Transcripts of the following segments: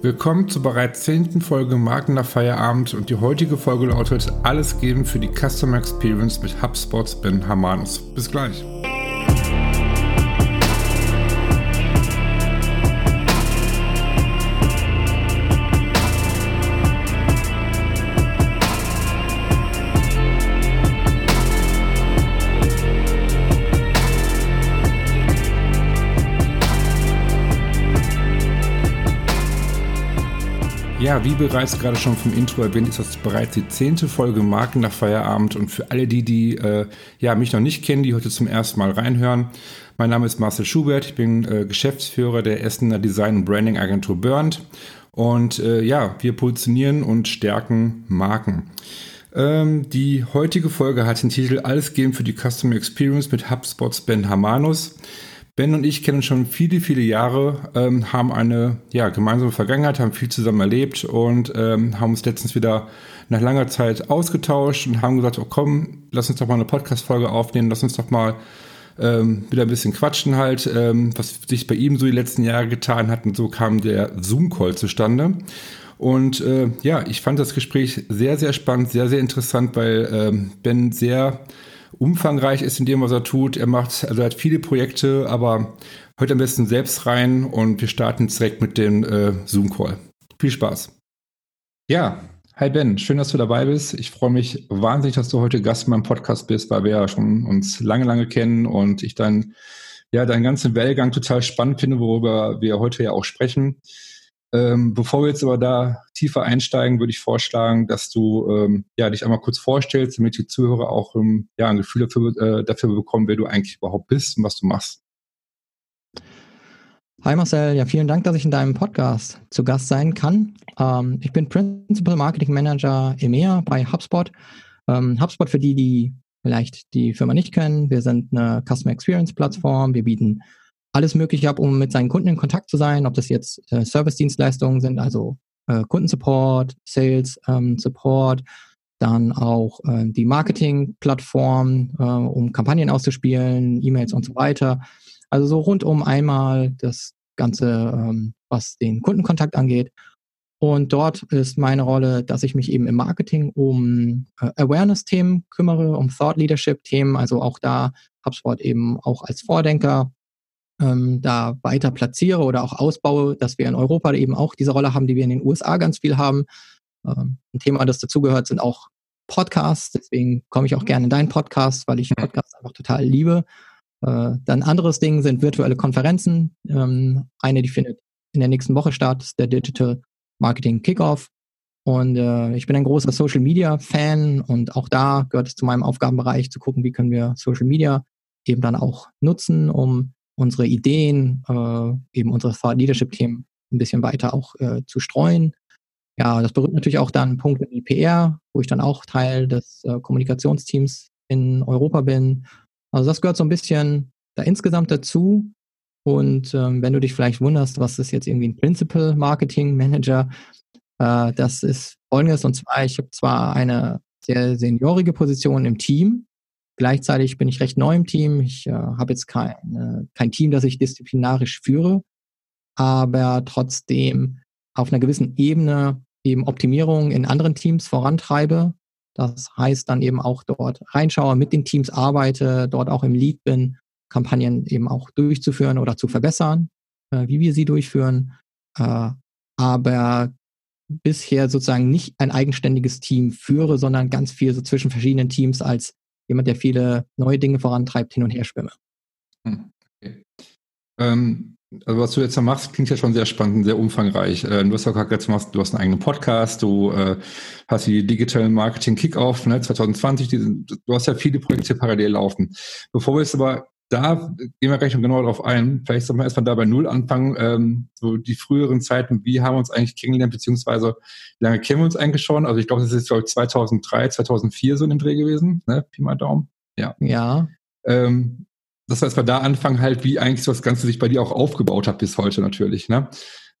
Willkommen zur bereits zehnten Folge Marken nach Feierabend und die heutige Folge lautet Alles geben für die Customer Experience mit HubSpots Ben Hamanus. Bis gleich. Wie bereits gerade schon vom Intro erwähnt, ist das bereits die zehnte Folge Marken nach Feierabend. Und für alle die, die äh, ja, mich noch nicht kennen, die heute zum ersten Mal reinhören, mein Name ist Marcel Schubert, ich bin äh, Geschäftsführer der Essener Design- und Branding Agentur Burnt. Und äh, ja, wir positionieren und stärken Marken. Ähm, die heutige Folge hat den Titel Alles geben für die Customer Experience mit HubSpots Ben Hamanus. Ben und ich kennen schon viele, viele Jahre, ähm, haben eine ja, gemeinsame Vergangenheit, haben viel zusammen erlebt und ähm, haben uns letztens wieder nach langer Zeit ausgetauscht und haben gesagt, oh komm, lass uns doch mal eine Podcast-Folge aufnehmen, lass uns doch mal ähm, wieder ein bisschen quatschen halt, ähm, was sich bei ihm so die letzten Jahre getan hat und so kam der Zoom-Call zustande. Und äh, ja, ich fand das Gespräch sehr, sehr spannend, sehr, sehr interessant, weil ähm, Ben sehr umfangreich ist in dem, was er tut. Er macht, also er hat viele Projekte, aber heute am besten selbst rein und wir starten direkt mit dem äh, Zoom-Call. Viel Spaß. Ja, hi Ben, schön, dass du dabei bist. Ich freue mich wahnsinnig, dass du heute Gast in meinem Podcast bist, weil wir ja schon uns lange, lange kennen und ich dann ja deinen ganzen Wellgang total spannend finde, worüber wir heute ja auch sprechen. Ähm, bevor wir jetzt aber da tiefer einsteigen, würde ich vorschlagen, dass du ähm, ja, dich einmal kurz vorstellst, damit die Zuhörer auch ähm, ja, ein Gefühl dafür, äh, dafür bekommen, wer du eigentlich überhaupt bist und was du machst. Hi Marcel, ja, vielen Dank, dass ich in deinem Podcast zu Gast sein kann. Ähm, ich bin Principal Marketing Manager EMEA bei HubSpot. Ähm, HubSpot für die, die vielleicht die Firma nicht kennen, wir sind eine Customer Experience Plattform. Wir bieten alles Mögliche ab, um mit seinen Kunden in Kontakt zu sein, ob das jetzt äh, Service-Dienstleistungen sind, also äh, Kundensupport, Sales ähm, Support, dann auch äh, die Marketing-Plattform, äh, um Kampagnen auszuspielen, E-Mails und so weiter. Also so rundum einmal das Ganze, ähm, was den Kundenkontakt angeht. Und dort ist meine Rolle, dass ich mich eben im Marketing um äh, Awareness-Themen kümmere, um Thought-Leadership-Themen, also auch da HubSpot eben auch als Vordenker ähm, da weiter platziere oder auch ausbaue, dass wir in Europa eben auch diese Rolle haben, die wir in den USA ganz viel haben. Ähm, ein Thema, das dazugehört, sind auch Podcasts. Deswegen komme ich auch gerne in deinen Podcast, weil ich Podcasts einfach total liebe. Äh, dann anderes Ding sind virtuelle Konferenzen. Ähm, eine, die findet in der nächsten Woche statt, ist der Digital Marketing Kickoff. Und äh, ich bin ein großer Social Media Fan und auch da gehört es zu meinem Aufgabenbereich zu gucken, wie können wir Social Media eben dann auch nutzen, um unsere Ideen, äh, eben unsere Leadership-Themen ein bisschen weiter auch äh, zu streuen. Ja, das berührt natürlich auch dann Punkte wie PR, wo ich dann auch Teil des äh, Kommunikationsteams in Europa bin. Also das gehört so ein bisschen da insgesamt dazu. Und ähm, wenn du dich vielleicht wunderst, was ist jetzt irgendwie ein Principal Marketing Manager, äh, das ist folgendes. Und zwar, ich habe zwar eine sehr seniorige Position im Team, Gleichzeitig bin ich recht neu im Team. Ich äh, habe jetzt kein, äh, kein Team, das ich disziplinarisch führe, aber trotzdem auf einer gewissen Ebene eben Optimierung in anderen Teams vorantreibe. Das heißt dann eben auch dort reinschaue, mit den Teams arbeite, dort auch im Lead bin, Kampagnen eben auch durchzuführen oder zu verbessern, äh, wie wir sie durchführen. Äh, aber bisher sozusagen nicht ein eigenständiges Team führe, sondern ganz viel so zwischen verschiedenen Teams als jemand, der viele neue Dinge vorantreibt, hin und her schwimme. Hm, okay. Ähm, also was du jetzt da machst, klingt ja schon sehr spannend, sehr umfangreich. Äh, du hast ja gerade jetzt du hast einen eigenen Podcast, du äh, hast die Digital Marketing Kickoff ne, 2020, die, du hast ja viele Projekte parallel laufen. Bevor wir jetzt aber da gehen wir gleich noch genauer drauf ein. Vielleicht sollten wir erstmal da bei Null anfangen. Ähm, so die früheren Zeiten, wie haben wir uns eigentlich kennengelernt, beziehungsweise wie lange kennen wir uns eigentlich schon? Also ich glaube, das ist glaube 2003, 2004 so in dem Dreh gewesen, ne? Pi mal Daumen. Ja. Ja. Ähm, das heißt, wir da anfangen halt, wie eigentlich so das Ganze sich bei dir auch aufgebaut hat bis heute natürlich, ne?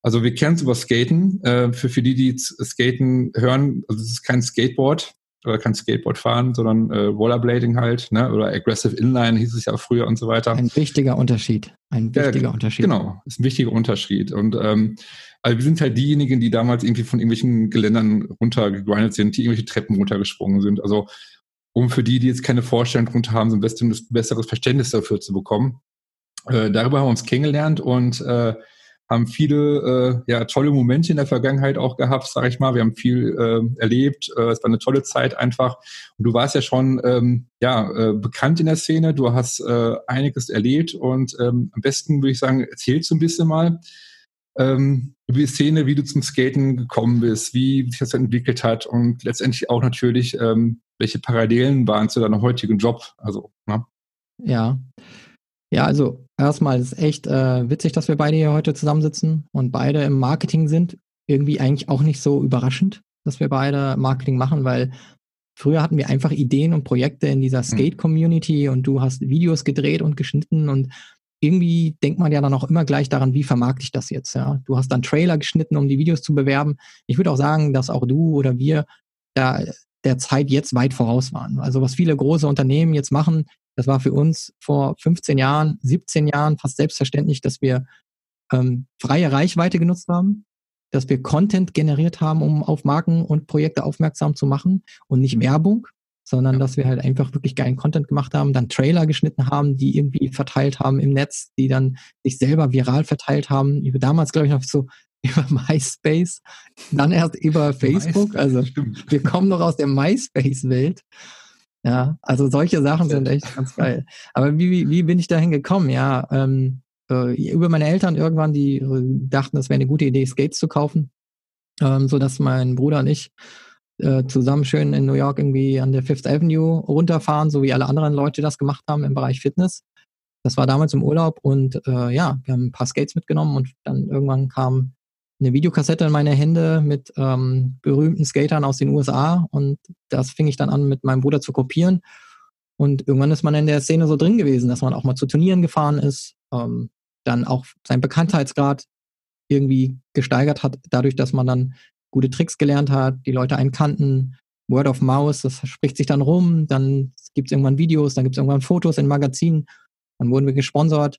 Also wir kennen es über Skaten. Äh, für, für die, die Skaten hören, also es ist kein Skateboard, oder kein Skateboard fahren, sondern äh, Rollerblading halt, ne? oder Aggressive Inline hieß es ja früher und so weiter. Ein wichtiger Unterschied. Ein wichtiger ja, Unterschied. Genau, ist ein wichtiger Unterschied. Und ähm, also wir sind halt diejenigen, die damals irgendwie von irgendwelchen Geländern runtergegrindet sind, die irgendwelche Treppen runtergesprungen sind. Also um für die, die jetzt keine Vorstellung drunter haben, so ein besseres Verständnis dafür zu bekommen. Äh, darüber haben wir uns kennengelernt und äh, haben viele äh, ja, tolle Momente in der Vergangenheit auch gehabt, sage ich mal. Wir haben viel äh, erlebt. Äh, es war eine tolle Zeit einfach. Und du warst ja schon ähm, ja, äh, bekannt in der Szene. Du hast äh, einiges erlebt und ähm, am besten würde ich sagen, erzählst du ein bisschen mal ähm, über die Szene, wie du zum Skaten gekommen bist, wie sich das entwickelt hat und letztendlich auch natürlich, ähm, welche Parallelen waren zu deinem heutigen Job. Also, ne? Ja. Ja, also erstmal ist echt äh, witzig, dass wir beide hier heute zusammensitzen und beide im Marketing sind. Irgendwie eigentlich auch nicht so überraschend, dass wir beide Marketing machen, weil früher hatten wir einfach Ideen und Projekte in dieser hm. Skate-Community und du hast Videos gedreht und geschnitten und irgendwie denkt man ja dann auch immer gleich daran, wie vermarkte ich das jetzt, ja. Du hast dann Trailer geschnitten, um die Videos zu bewerben. Ich würde auch sagen, dass auch du oder wir da der Zeit jetzt weit voraus waren. Also was viele große Unternehmen jetzt machen, das war für uns vor 15 Jahren, 17 Jahren fast selbstverständlich, dass wir ähm, freie Reichweite genutzt haben, dass wir Content generiert haben, um auf Marken und Projekte aufmerksam zu machen und nicht Werbung, sondern ja. dass wir halt einfach wirklich geilen Content gemacht haben, dann Trailer geschnitten haben, die irgendwie verteilt haben im Netz, die dann sich selber viral verteilt haben. Über damals, glaube ich, noch so über MySpace, dann erst über Facebook. Also wir kommen noch aus der MySpace-Welt. Ja, also solche Sachen sind echt ganz geil. Aber wie, wie bin ich dahin gekommen? Ja, ähm, äh, über meine Eltern irgendwann, die äh, dachten, es wäre eine gute Idee, Skates zu kaufen, ähm, so dass mein Bruder und ich äh, zusammen schön in New York irgendwie an der Fifth Avenue runterfahren, so wie alle anderen Leute das gemacht haben im Bereich Fitness. Das war damals im Urlaub und äh, ja, wir haben ein paar Skates mitgenommen und dann irgendwann kam eine Videokassette in meine Hände mit ähm, berühmten Skatern aus den USA und das fing ich dann an mit meinem Bruder zu kopieren. Und irgendwann ist man in der Szene so drin gewesen, dass man auch mal zu Turnieren gefahren ist, ähm, dann auch seinen Bekanntheitsgrad irgendwie gesteigert hat, dadurch, dass man dann gute Tricks gelernt hat, die Leute einen kannten, Word of Mouse, das spricht sich dann rum, dann gibt es irgendwann Videos, dann gibt es irgendwann Fotos in Magazinen, dann wurden wir gesponsert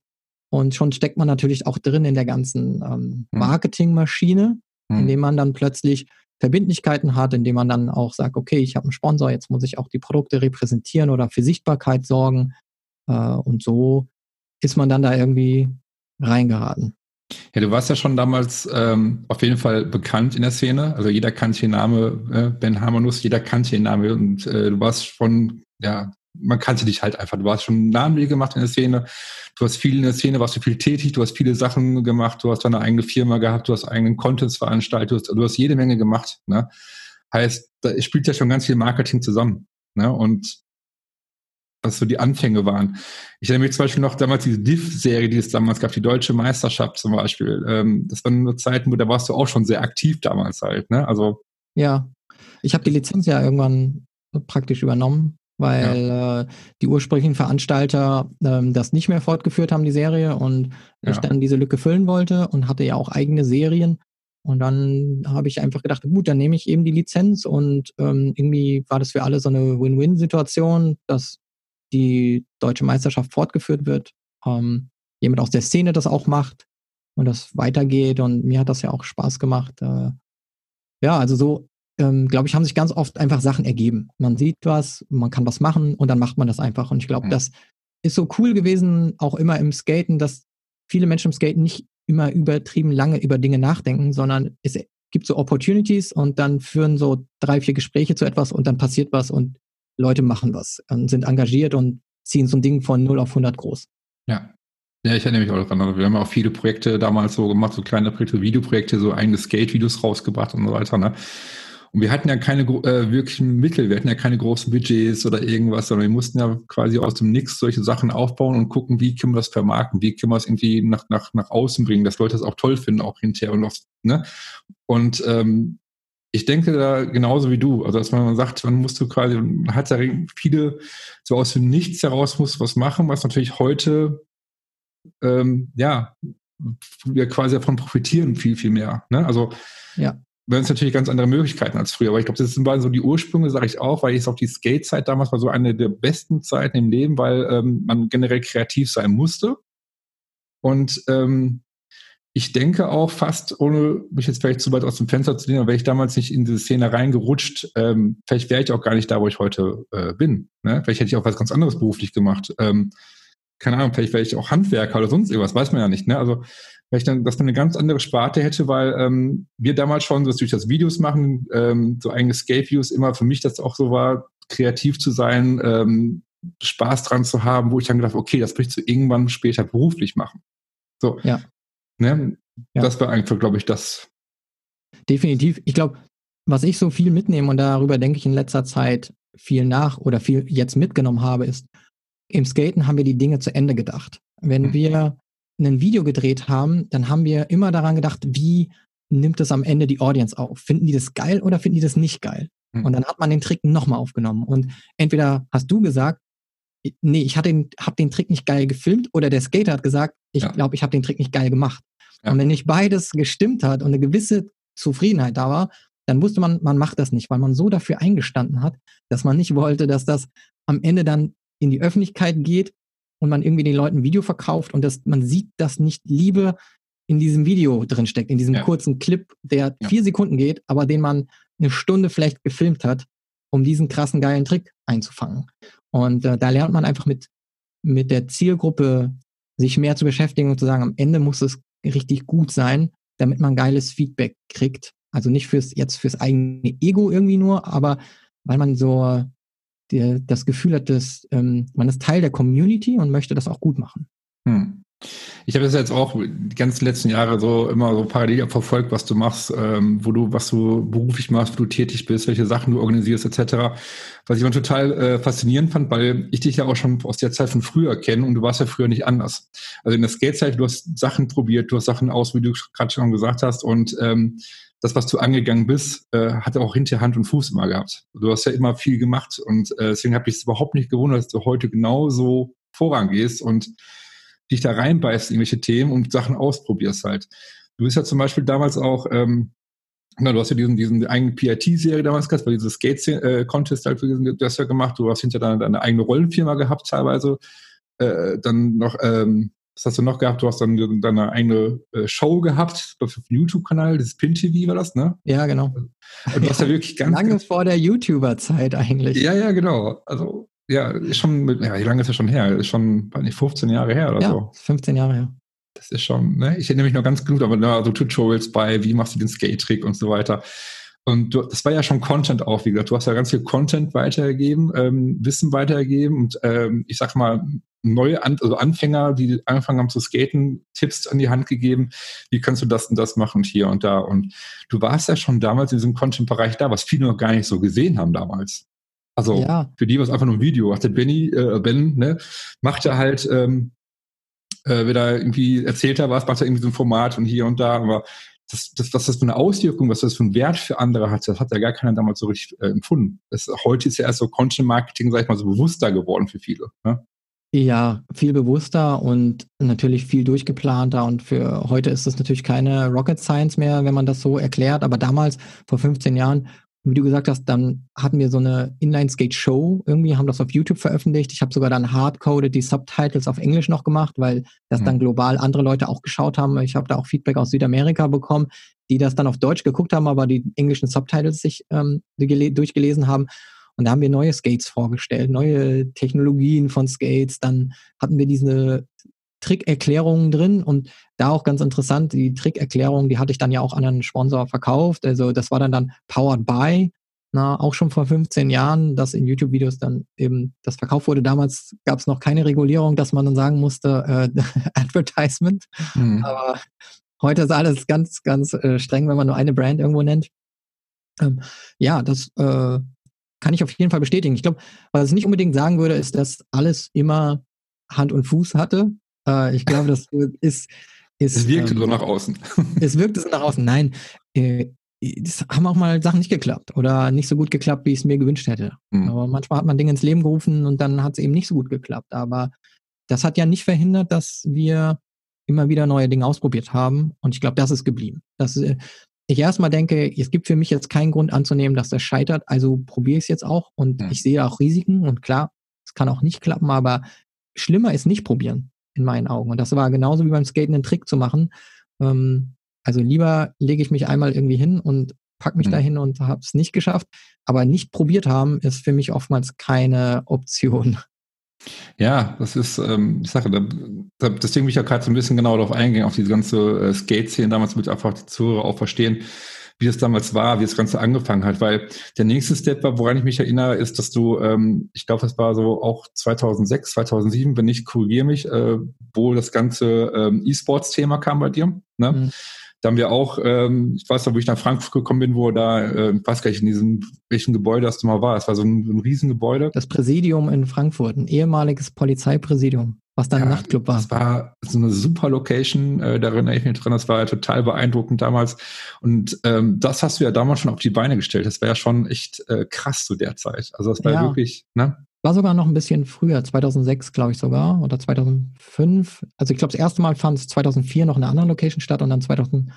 und schon steckt man natürlich auch drin in der ganzen ähm, hm. Marketingmaschine, mhm. indem man dann plötzlich Verbindlichkeiten hat, indem man dann auch sagt, okay, ich habe einen Sponsor, jetzt muss ich auch die Produkte repräsentieren oder für Sichtbarkeit sorgen. Äh, und so ist man dann da irgendwie reingeraten. Ja, du warst ja schon damals ähm, auf jeden Fall bekannt in der Szene. Also jeder kannte den Namen äh, Ben Hamanus, jeder kannte den Namen und äh, du warst schon ja man kannte dich halt einfach. Du hast schon Namen gemacht in der Szene. Du hast viel in der Szene, warst du viel tätig, du hast viele Sachen gemacht, du hast deine eigene Firma gehabt, du hast eigenen Contents veranstaltet, du hast, du hast jede Menge gemacht. Ne? Heißt, da spielt ja schon ganz viel Marketing zusammen. Ne? Und was so die Anfänge waren. Ich erinnere mich zum Beispiel noch damals diese Div-Serie, die es damals gab, die Deutsche Meisterschaft zum Beispiel. Ähm, das waren nur Zeiten, wo da warst du auch schon sehr aktiv damals halt. Ne? Also ja, ich habe die Lizenz ja irgendwann praktisch übernommen weil ja. äh, die ursprünglichen Veranstalter ähm, das nicht mehr fortgeführt haben, die Serie, und ja. ich dann diese Lücke füllen wollte und hatte ja auch eigene Serien. Und dann habe ich einfach gedacht, gut, dann nehme ich eben die Lizenz und ähm, irgendwie war das für alle so eine Win-Win-Situation, dass die deutsche Meisterschaft fortgeführt wird, ähm, jemand aus der Szene das auch macht und das weitergeht und mir hat das ja auch Spaß gemacht. Äh, ja, also so ähm, glaube ich, haben sich ganz oft einfach Sachen ergeben. Man sieht was, man kann was machen und dann macht man das einfach. Und ich glaube, mhm. das ist so cool gewesen, auch immer im Skaten, dass viele Menschen im Skaten nicht immer übertrieben lange über Dinge nachdenken, sondern es gibt so Opportunities und dann führen so drei, vier Gespräche zu etwas und dann passiert was und Leute machen was und sind engagiert und ziehen so ein Ding von 0 auf 100 groß. Ja. Ja, ich erinnere mich auch daran. Wir haben auch viele Projekte damals so gemacht, so kleine Projekte, Videoprojekte, so eigene Skate-Videos rausgebracht und so weiter. Ne? Und wir hatten ja keine äh, wirklichen Mittel, wir hatten ja keine großen Budgets oder irgendwas, sondern wir mussten ja quasi aus dem Nix solche Sachen aufbauen und gucken, wie können wir das vermarkten, wie können wir es irgendwie nach, nach, nach außen bringen, dass Leute das auch toll finden, auch hinterher. Und, auf, ne? und ähm, ich denke da genauso wie du, also dass man sagt, man musste quasi, man hat ja viele, so aus dem Nichts heraus muss was machen, was natürlich heute, ähm, ja, wir quasi davon profitieren viel, viel mehr. Ne? Also ja werden es natürlich ganz andere Möglichkeiten als früher. Aber ich glaube, das sind so die Ursprünge, sage ich auch, weil ich auch die Skate-Zeit damals war so eine der besten Zeiten im Leben, weil ähm, man generell kreativ sein musste. Und ähm, ich denke auch fast, ohne mich jetzt vielleicht zu weit aus dem Fenster zu lehnen, wäre ich damals nicht in diese Szene reingerutscht, ähm, vielleicht wäre ich auch gar nicht da, wo ich heute äh, bin. Ne? Vielleicht hätte ich auch was ganz anderes beruflich gemacht. Ähm, keine Ahnung, vielleicht wäre ich auch Handwerker oder sonst irgendwas, weiß man ja nicht. Ne? Also vielleicht dann, dass man eine ganz andere Sparte hätte, weil ähm, wir damals schon so durch das Videos machen, ähm, so eigene Skate-Views immer für mich das auch so war, kreativ zu sein, ähm, Spaß dran zu haben, wo ich dann gedacht, okay, das möchtest du irgendwann später beruflich machen. So. Ja. Ne? Ja. Das war einfach, glaube ich, das. Definitiv. Ich glaube, was ich so viel mitnehme und darüber denke ich in letzter Zeit viel nach oder viel jetzt mitgenommen habe, ist, im Skaten haben wir die Dinge zu Ende gedacht. Wenn mhm. wir ein Video gedreht haben, dann haben wir immer daran gedacht, wie nimmt es am Ende die Audience auf? Finden die das geil oder finden die das nicht geil? Mhm. Und dann hat man den Trick nochmal aufgenommen. Und entweder hast du gesagt, nee, ich habe den, hab den Trick nicht geil gefilmt oder der Skater hat gesagt, ich ja. glaube, ich habe den Trick nicht geil gemacht. Ja. Und wenn nicht beides gestimmt hat und eine gewisse Zufriedenheit da war, dann wusste man, man macht das nicht, weil man so dafür eingestanden hat, dass man nicht wollte, dass das am Ende dann in die Öffentlichkeit geht und man irgendwie den Leuten ein Video verkauft und dass man sieht, dass nicht Liebe in diesem Video drin steckt, in diesem ja. kurzen Clip, der ja. vier Sekunden geht, aber den man eine Stunde vielleicht gefilmt hat, um diesen krassen geilen Trick einzufangen. Und äh, da lernt man einfach mit, mit der Zielgruppe sich mehr zu beschäftigen und zu sagen, am Ende muss es richtig gut sein, damit man geiles Feedback kriegt. Also nicht fürs jetzt fürs eigene Ego irgendwie nur, aber weil man so die, das Gefühl hat, dass ähm, man ist Teil der Community und möchte das auch gut machen. Hm. Ich habe das jetzt auch die ganzen letzten Jahre so immer so parallel verfolgt, was du machst, ähm, wo du, was du beruflich machst, wo du tätig bist, welche Sachen du organisierst, etc. Was ich immer total äh, faszinierend fand, weil ich dich ja auch schon aus der Zeit von früher kenne und du warst ja früher nicht anders. Also in der Skate-Zeit, du hast Sachen probiert, du hast Sachen aus, wie du gerade schon gesagt hast, und ähm, das, was du angegangen bist, äh, hat auch hinter Hand und Fuß immer gehabt. Du hast ja immer viel gemacht und äh, deswegen habe ich es überhaupt nicht gewundert, dass du heute genauso vorangehst und dich da reinbeißt in irgendwelche Themen und Sachen ausprobierst halt. Du bist ja zum Beispiel damals auch, ähm, na, du hast ja diesen, diesen eigenen PIT-Serie damals gehabt, weil dieses Skate-Contest halt, du hast ja gemacht, du hast hinter deine, deine eigene Rollenfirma gehabt teilweise, äh, dann noch, ähm, was hast du noch gehabt? Du hast dann deine eigene äh, Show gehabt auf dem YouTube-Kanal, das Pin TV war das, ne? Ja, genau. Und du hast ja wirklich ganz. Lange ganz, vor der YouTuber-Zeit eigentlich. Ja, ja, genau. Also ja, ist schon, mit, ja, wie lange ist das schon her? Ist schon, weiß nicht, 15 Jahre her oder ja, so. 15 Jahre her. Das ist schon, ne? Ich erinnere mich noch ganz gut, aber ne, so Tutorials bei, wie machst du den Skate-Trick und so weiter. Und du, das war ja schon Content auch, wie gesagt. Du hast ja ganz viel Content weitergegeben, ähm, Wissen weitergegeben und ähm, ich sag mal, neue An also Anfänger, die angefangen haben zu skaten, Tipps an die Hand gegeben, wie kannst du das und das machen hier und da. Und du warst ja schon damals in diesem Content-Bereich da, was viele noch gar nicht so gesehen haben damals. Also ja. für die war es einfach nur ein Video. Ach, der Benny, äh, Ben, ne, macht er halt, ähm, äh, wieder irgendwie erzählt er was, macht er irgendwie so ein Format und hier und da, aber das, das, was das für eine Auswirkung, was das für einen Wert für andere hat, das hat ja gar keiner damals so richtig äh, empfunden. Das, heute ist ja erst so Content Marketing, sag ich mal, so bewusster geworden für viele. Ne? Ja, viel bewusster und natürlich viel durchgeplanter. Und für heute ist das natürlich keine Rocket Science mehr, wenn man das so erklärt. Aber damals, vor 15 Jahren, wie du gesagt hast, dann hatten wir so eine Inline-Skate-Show irgendwie, haben das auf YouTube veröffentlicht. Ich habe sogar dann hardcoded die Subtitles auf Englisch noch gemacht, weil das mhm. dann global andere Leute auch geschaut haben. Ich habe da auch Feedback aus Südamerika bekommen, die das dann auf Deutsch geguckt haben, aber die englischen Subtitles sich ähm, durchgelesen haben. Und da haben wir neue Skates vorgestellt, neue Technologien von Skates. Dann hatten wir diese Trickerklärungen drin und da auch ganz interessant, die Trickerklärung, die hatte ich dann ja auch an einen Sponsor verkauft. Also das war dann dann Powered by, na, auch schon vor 15 Jahren, dass in YouTube-Videos dann eben das verkauft wurde. Damals gab es noch keine Regulierung, dass man dann sagen musste, äh, Advertisement. Mhm. Aber heute ist alles ganz, ganz äh, streng, wenn man nur eine Brand irgendwo nennt. Ähm, ja, das äh, kann ich auf jeden Fall bestätigen. Ich glaube, was ich nicht unbedingt sagen würde, ist, dass alles immer Hand und Fuß hatte. Äh, ich glaube, das ist, ist. Es wirkte ähm, so nach außen. Es wirkte so nach außen. Nein, äh, es haben auch mal Sachen nicht geklappt oder nicht so gut geklappt, wie ich es mir gewünscht hätte. Mhm. Aber manchmal hat man Dinge ins Leben gerufen und dann hat es eben nicht so gut geklappt. Aber das hat ja nicht verhindert, dass wir immer wieder neue Dinge ausprobiert haben. Und ich glaube, das ist geblieben. Das, äh, ich erstmal denke, es gibt für mich jetzt keinen Grund anzunehmen, dass das scheitert, also probiere ich es jetzt auch und mhm. ich sehe auch Risiken und klar, es kann auch nicht klappen, aber schlimmer ist nicht probieren, in meinen Augen. Und das war genauso wie beim Skaten einen Trick zu machen. Ähm, also lieber lege ich mich einmal irgendwie hin und pack mich mhm. dahin und habe es nicht geschafft. Aber nicht probiert haben ist für mich oftmals keine Option. Ja, das ist ähm, die Sache. Da, da, deswegen will ich ja gerade so ein bisschen genauer darauf eingehen, auf diese ganze äh, Skate-Szene damals, mit einfach die Zuhörer auch verstehen, wie das damals war, wie das Ganze angefangen hat. Weil der nächste Step war, woran ich mich erinnere, ist, dass du, ähm, ich glaube, das war so auch 2006, 2007, wenn ich korrigiere mich, äh, wo das ganze ähm, E-Sports-Thema kam bei dir. Ne? Mhm. Da haben wir auch, ähm, ich weiß noch, wo ich nach Frankfurt gekommen bin, wo da, äh, ich weiß gar nicht, in diesem, welchen Gebäude das mal war. Es war so ein, so ein Riesengebäude. Das Präsidium in Frankfurt, ein ehemaliges Polizeipräsidium, was dann ja, ein Nachtclub war. Das war so eine super Location, äh, da erinnere ich mich dran, das war ja total beeindruckend damals. Und ähm, das hast du ja damals schon auf die Beine gestellt. Das war ja schon echt äh, krass zu der Zeit. Also das war ja. wirklich, ne? War sogar noch ein bisschen früher, 2006 glaube ich sogar oder 2005. Also ich glaube, das erste Mal fand es 2004 noch in einer anderen Location statt und dann 2006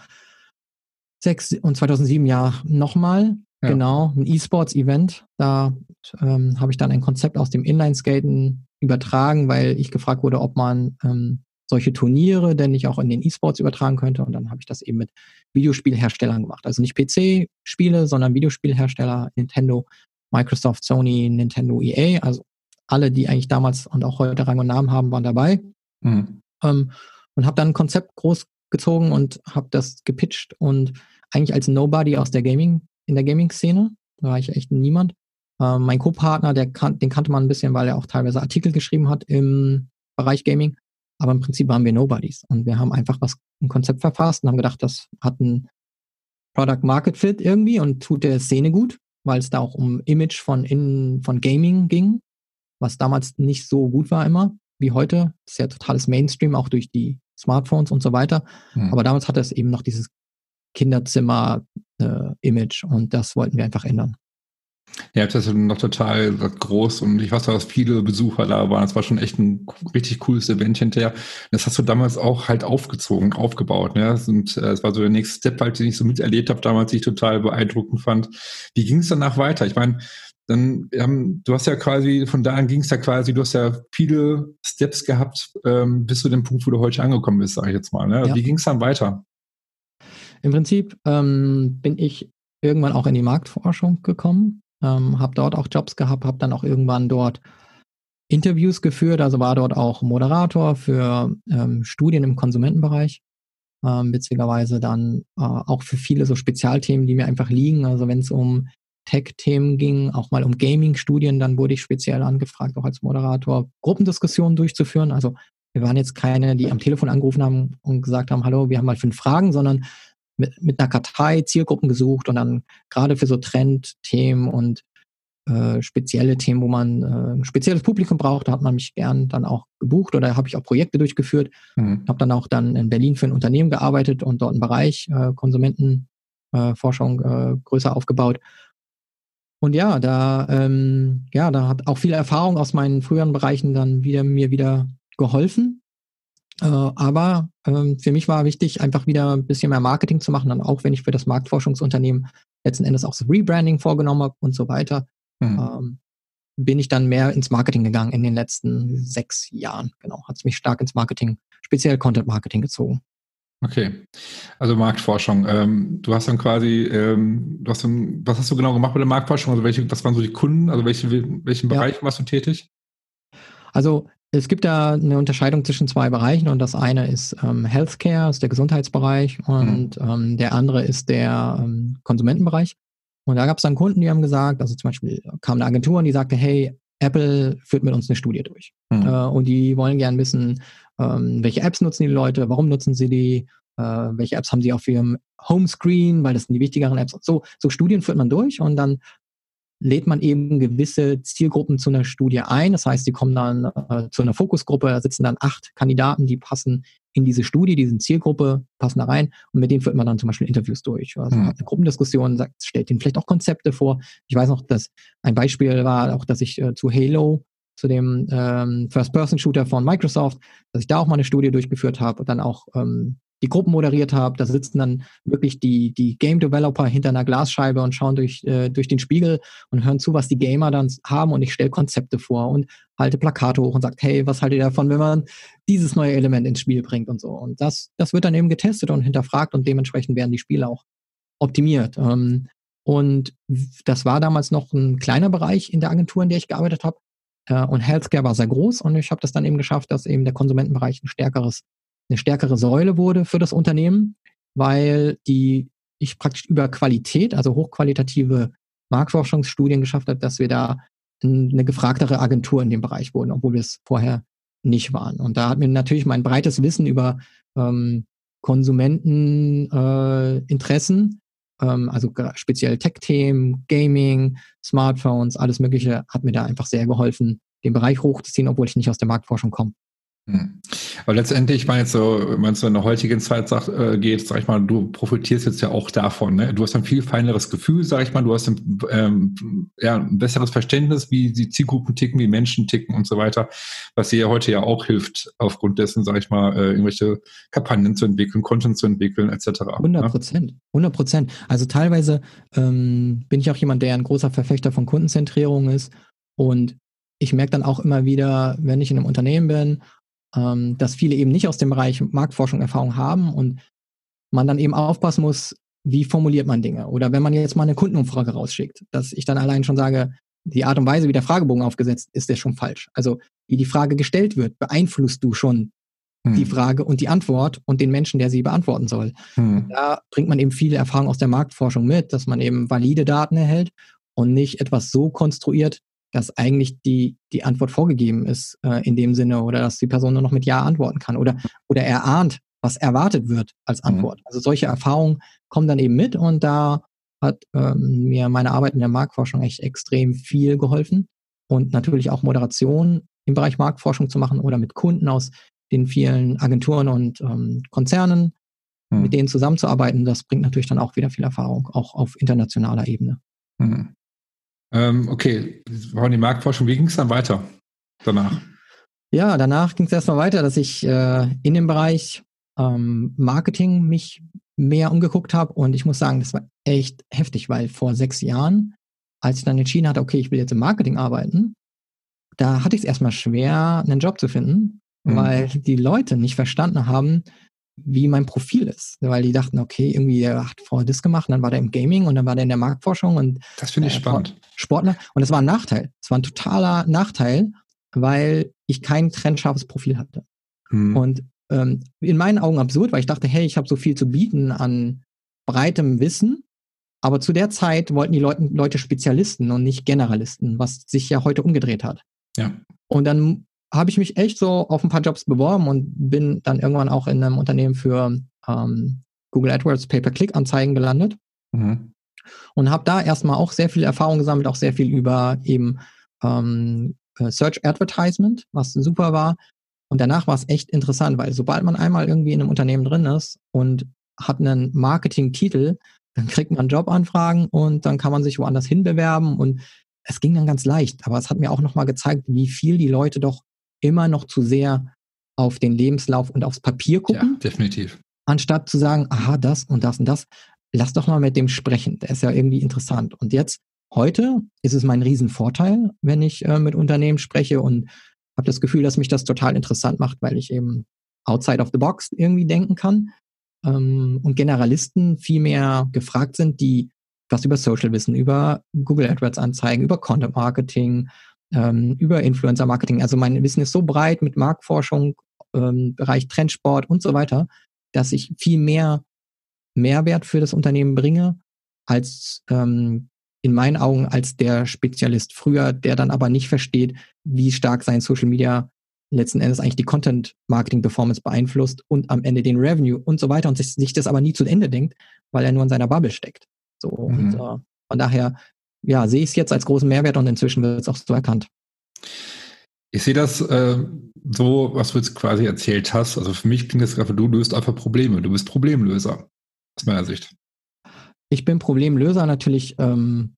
und 2007 ja nochmal. Ja. Genau, ein E-Sports-Event. Da ähm, habe ich dann ein Konzept aus dem Inline-Skaten übertragen, weil ich gefragt wurde, ob man ähm, solche Turniere denn nicht auch in den E-Sports übertragen könnte. Und dann habe ich das eben mit Videospielherstellern gemacht. Also nicht PC-Spiele, sondern Videospielhersteller, Nintendo, Microsoft, Sony, Nintendo, EA, also alle, die eigentlich damals und auch heute Rang und Namen haben, waren dabei. Mhm. Ähm, und habe dann ein Konzept groß gezogen und habe das gepitcht und eigentlich als Nobody aus der Gaming, in der Gaming-Szene, da war ich echt niemand. Ähm, mein Co-Partner, der kan den kannte man ein bisschen, weil er auch teilweise Artikel geschrieben hat im Bereich Gaming. Aber im Prinzip waren wir Nobodies und wir haben einfach was, ein Konzept verfasst und haben gedacht, das hat ein Product Market Fit irgendwie und tut der Szene gut weil es da auch um Image von, in, von Gaming ging, was damals nicht so gut war immer wie heute. Das ist ja totales Mainstream, auch durch die Smartphones und so weiter. Mhm. Aber damals hatte es eben noch dieses Kinderzimmer-Image äh, und das wollten wir einfach ändern. Ja, das ist noch total groß und ich weiß, dass viele Besucher da waren. Das war schon echt ein richtig cooles Event hinterher. Das hast du damals auch halt aufgezogen, aufgebaut. Ne? Und äh, es war so der nächste Step, halt, den ich so miterlebt habe, damals, die ich total beeindruckend fand. Wie ging es danach weiter? Ich meine, dann, ähm, du hast ja quasi, von da an ging es ja quasi, du hast ja viele Steps gehabt, ähm, bis zu dem Punkt, wo du heute angekommen bist, sage ich jetzt mal. Ne? Also ja. Wie ging es dann weiter? Im Prinzip ähm, bin ich irgendwann auch in die Marktforschung gekommen ähm, habe dort auch Jobs gehabt, habe dann auch irgendwann dort Interviews geführt, also war dort auch Moderator für ähm, Studien im Konsumentenbereich. Ähm, witzigerweise dann äh, auch für viele so Spezialthemen, die mir einfach liegen. Also wenn es um Tech-Themen ging, auch mal um Gaming-Studien, dann wurde ich speziell angefragt, auch als Moderator Gruppendiskussionen durchzuführen. Also wir waren jetzt keine, die am Telefon angerufen haben und gesagt haben, hallo, wir haben mal fünf Fragen, sondern mit, mit einer Kartei Zielgruppen gesucht und dann gerade für so Trendthemen und äh, spezielle Themen, wo man äh, ein spezielles Publikum braucht, da hat man mich gern dann auch gebucht oder habe ich auch Projekte durchgeführt. Mhm. Habe dann auch dann in Berlin für ein Unternehmen gearbeitet und dort einen Bereich äh, Konsumentenforschung äh, größer aufgebaut. Und ja, da ähm, ja, da hat auch viel Erfahrung aus meinen früheren Bereichen dann wieder mir wieder geholfen. Äh, aber für mich war wichtig, einfach wieder ein bisschen mehr Marketing zu machen, dann auch wenn ich für das Marktforschungsunternehmen letzten Endes auch so Rebranding vorgenommen habe und so weiter, mhm. ähm, bin ich dann mehr ins Marketing gegangen in den letzten sechs Jahren. Genau, hat es mich stark ins Marketing, speziell Content Marketing gezogen. Okay, also Marktforschung. Ähm, du hast dann quasi, ähm, du hast dann, was hast du genau gemacht bei der Marktforschung? Also welche, was waren so die Kunden? Also welche, welchen Bereichen ja. warst du tätig? Also es gibt da eine Unterscheidung zwischen zwei Bereichen und das eine ist ähm, Healthcare, ist der Gesundheitsbereich und mhm. ähm, der andere ist der ähm, Konsumentenbereich. Und da gab es dann Kunden, die haben gesagt, also zum Beispiel kam eine Agentur und die sagte, hey, Apple führt mit uns eine Studie durch. Mhm. Äh, und die wollen gern wissen, ähm, welche Apps nutzen die Leute, warum nutzen sie die, äh, welche Apps haben sie auf ihrem Homescreen, weil das sind die wichtigeren Apps. So, so Studien führt man durch und dann lädt man eben gewisse Zielgruppen zu einer Studie ein. Das heißt, die kommen dann äh, zu einer Fokusgruppe, da sitzen dann acht Kandidaten, die passen in diese Studie, diese Zielgruppe, passen da rein und mit denen führt man dann zum Beispiel Interviews durch. Also mhm. hat eine Gruppendiskussion, sagt, stellt ihnen vielleicht auch Konzepte vor. Ich weiß noch, dass ein Beispiel war auch, dass ich äh, zu Halo, zu dem ähm, First-Person-Shooter von Microsoft, dass ich da auch mal eine Studie durchgeführt habe und dann auch ähm, die Gruppen moderiert habe. Da sitzen dann wirklich die, die Game Developer hinter einer Glasscheibe und schauen durch, äh, durch den Spiegel und hören zu, was die Gamer dann haben und ich stelle Konzepte vor und halte Plakate hoch und sage, hey, was haltet ihr davon, wenn man dieses neue Element ins Spiel bringt und so. Und das, das wird dann eben getestet und hinterfragt und dementsprechend werden die Spiele auch optimiert. Ähm, und das war damals noch ein kleiner Bereich in der Agentur, in der ich gearbeitet habe. Äh, und Healthcare war sehr groß und ich habe das dann eben geschafft, dass eben der Konsumentenbereich ein stärkeres, eine stärkere Säule wurde für das Unternehmen, weil die ich praktisch über Qualität, also hochqualitative Marktforschungsstudien geschafft habe, dass wir da eine gefragtere Agentur in dem Bereich wurden, obwohl wir es vorher nicht waren. Und da hat mir natürlich mein breites Wissen über ähm, Konsumenteninteressen ähm, also speziell Tech-Themen, Gaming, Smartphones, alles Mögliche hat mir da einfach sehr geholfen, den Bereich hochzuziehen, obwohl ich nicht aus der Marktforschung komme. Hm. Aber letztendlich, ich meine jetzt so, wenn so in der heutigen Zeit sagt, äh, geht, sag ich mal, du profitierst jetzt ja auch davon. Ne? Du hast ein viel feineres Gefühl, sag ich mal, du hast ein, ähm, ja, ein besseres Verständnis, wie die Zielgruppen ticken, wie Menschen ticken und so weiter, was dir heute ja auch hilft, aufgrund dessen, sag ich mal, äh, irgendwelche Kampagnen zu entwickeln, Content zu entwickeln, etc. 100 Prozent, 100 Prozent. Also teilweise ähm, bin ich auch jemand, der ein großer Verfechter von Kundenzentrierung ist und ich merke dann auch immer wieder, wenn ich in einem Unternehmen bin ähm, dass viele eben nicht aus dem Bereich Marktforschung Erfahrung haben und man dann eben aufpassen muss, wie formuliert man Dinge. Oder wenn man jetzt mal eine Kundenumfrage rausschickt, dass ich dann allein schon sage, die Art und Weise, wie der Fragebogen aufgesetzt ist, der schon falsch. Also wie die Frage gestellt wird, beeinflusst du schon hm. die Frage und die Antwort und den Menschen, der sie beantworten soll. Hm. Da bringt man eben viele Erfahrungen aus der Marktforschung mit, dass man eben valide Daten erhält und nicht etwas so konstruiert, dass eigentlich die, die Antwort vorgegeben ist äh, in dem Sinne oder dass die Person nur noch mit Ja antworten kann oder, oder er ahnt, was erwartet wird als mhm. Antwort. Mhm. Also solche Erfahrungen kommen dann eben mit und da hat ähm, mir meine Arbeit in der Marktforschung echt extrem viel geholfen und natürlich auch Moderation im Bereich Marktforschung zu machen oder mit Kunden aus den vielen Agenturen und ähm, Konzernen, mhm. mit denen zusammenzuarbeiten, das bringt natürlich dann auch wieder viel Erfahrung, auch auf internationaler Ebene. Mhm. Ähm, okay, wir waren die Marktforschung. Wie ging es dann weiter danach? Ja, danach ging es erstmal weiter, dass ich äh, in dem Bereich ähm, Marketing mich mehr umgeguckt habe und ich muss sagen, das war echt heftig, weil vor sechs Jahren, als ich dann entschieden hatte, okay, ich will jetzt im Marketing arbeiten, da hatte ich es erstmal schwer, einen Job zu finden, mhm. weil die Leute nicht verstanden haben, wie mein Profil ist. Weil die dachten, okay, irgendwie, der hat vorher das gemacht und dann war der im Gaming und dann war der in der Marktforschung und das finde ich äh, spannend. Sportler. Und das war ein Nachteil. Das war ein totaler Nachteil, weil ich kein trennscharfes Profil hatte. Hm. Und ähm, in meinen Augen absurd, weil ich dachte, hey, ich habe so viel zu bieten an breitem Wissen. Aber zu der Zeit wollten die Leute, Leute Spezialisten und nicht Generalisten, was sich ja heute umgedreht hat. Ja. Und dann habe ich mich echt so auf ein paar Jobs beworben und bin dann irgendwann auch in einem Unternehmen für ähm, Google AdWords Pay-per-Click-Anzeigen gelandet. Mhm. Und habe da erstmal auch sehr viel Erfahrung gesammelt, auch sehr viel über eben ähm, äh, Search Advertisement, was super war. Und danach war es echt interessant, weil sobald man einmal irgendwie in einem Unternehmen drin ist und hat einen Marketing-Titel, dann kriegt man Jobanfragen und dann kann man sich woanders hinbewerben und es ging dann ganz leicht. Aber es hat mir auch nochmal gezeigt, wie viel die Leute doch immer noch zu sehr auf den Lebenslauf und aufs Papier gucken. Ja, definitiv. Anstatt zu sagen, aha, das und das und das. Lass doch mal mit dem sprechen. Der ist ja irgendwie interessant. Und jetzt, heute, ist es mein Riesenvorteil, wenn ich äh, mit Unternehmen spreche und habe das Gefühl, dass mich das total interessant macht, weil ich eben outside of the box irgendwie denken kann. Ähm, und Generalisten viel mehr gefragt sind, die was über Social wissen, über Google AdWords Anzeigen, über Content Marketing, ähm, über Influencer Marketing. Also mein Wissen ist so breit mit Marktforschung, ähm, Bereich Trendsport und so weiter, dass ich viel mehr Mehrwert für das Unternehmen bringe, als ähm, in meinen Augen als der Spezialist früher, der dann aber nicht versteht, wie stark sein Social Media letzten Endes eigentlich die Content Marketing Performance beeinflusst und am Ende den Revenue und so weiter und sich, sich das aber nie zu Ende denkt, weil er nur in seiner Bubble steckt. So mhm. und äh, von daher ja, sehe ich es jetzt als großen Mehrwert und inzwischen wird es auch so erkannt. Ich sehe das äh, so, was du jetzt quasi erzählt hast. Also für mich klingt das gerade, du löst einfach Probleme. Du bist Problemlöser, aus meiner Sicht. Ich bin Problemlöser natürlich ähm,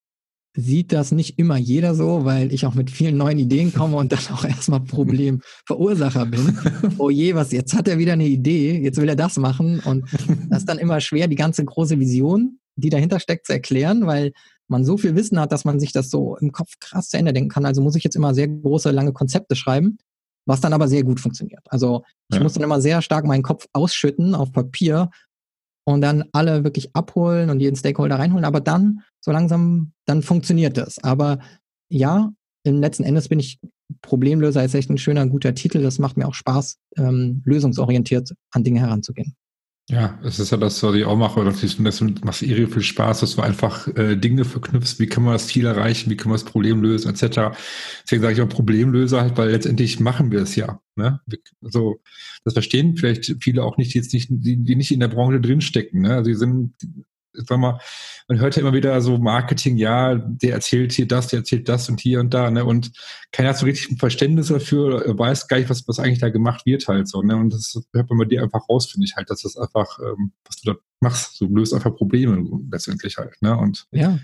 sieht das nicht immer jeder so, weil ich auch mit vielen neuen Ideen komme und dann auch erstmal Problemverursacher bin. Oh je, was, jetzt hat er wieder eine Idee, jetzt will er das machen. Und das ist dann immer schwer, die ganze große Vision, die dahinter steckt, zu erklären, weil man so viel Wissen hat, dass man sich das so im Kopf krass zu Ende denken kann. Also muss ich jetzt immer sehr große, lange Konzepte schreiben, was dann aber sehr gut funktioniert. Also ich ja. muss dann immer sehr stark meinen Kopf ausschütten auf Papier und dann alle wirklich abholen und jeden Stakeholder reinholen. Aber dann, so langsam, dann funktioniert das. Aber ja, im letzten Endes bin ich Problemlöser, ist echt ein schöner, guter Titel. Das macht mir auch Spaß, ähm, lösungsorientiert an Dinge heranzugehen. Ja, es ist ja das, was ich auch mache. Das macht irre viel Spaß, dass du einfach äh, Dinge verknüpfst. Wie kann man das Ziel erreichen? Wie kann man das Problem lösen? Etc. Deswegen sage ich auch Problemlöser halt, weil letztendlich machen wir es ja. Ne? Also das verstehen vielleicht viele auch nicht, die jetzt nicht, die, die nicht in der Branche drinstecken. Ne? Die sind sag mal, man hört ja immer wieder so Marketing, ja, der erzählt hier das, der erzählt das und hier und da, ne? Und keiner hat so richtig ein Verständnis dafür, weiß gar nicht, was, was eigentlich da gemacht wird halt so, ne? Und das hört man bei dir einfach raus, finde ich halt, dass das einfach, ähm, was du da machst, du löst einfach Probleme letztendlich halt, ne? Und ja,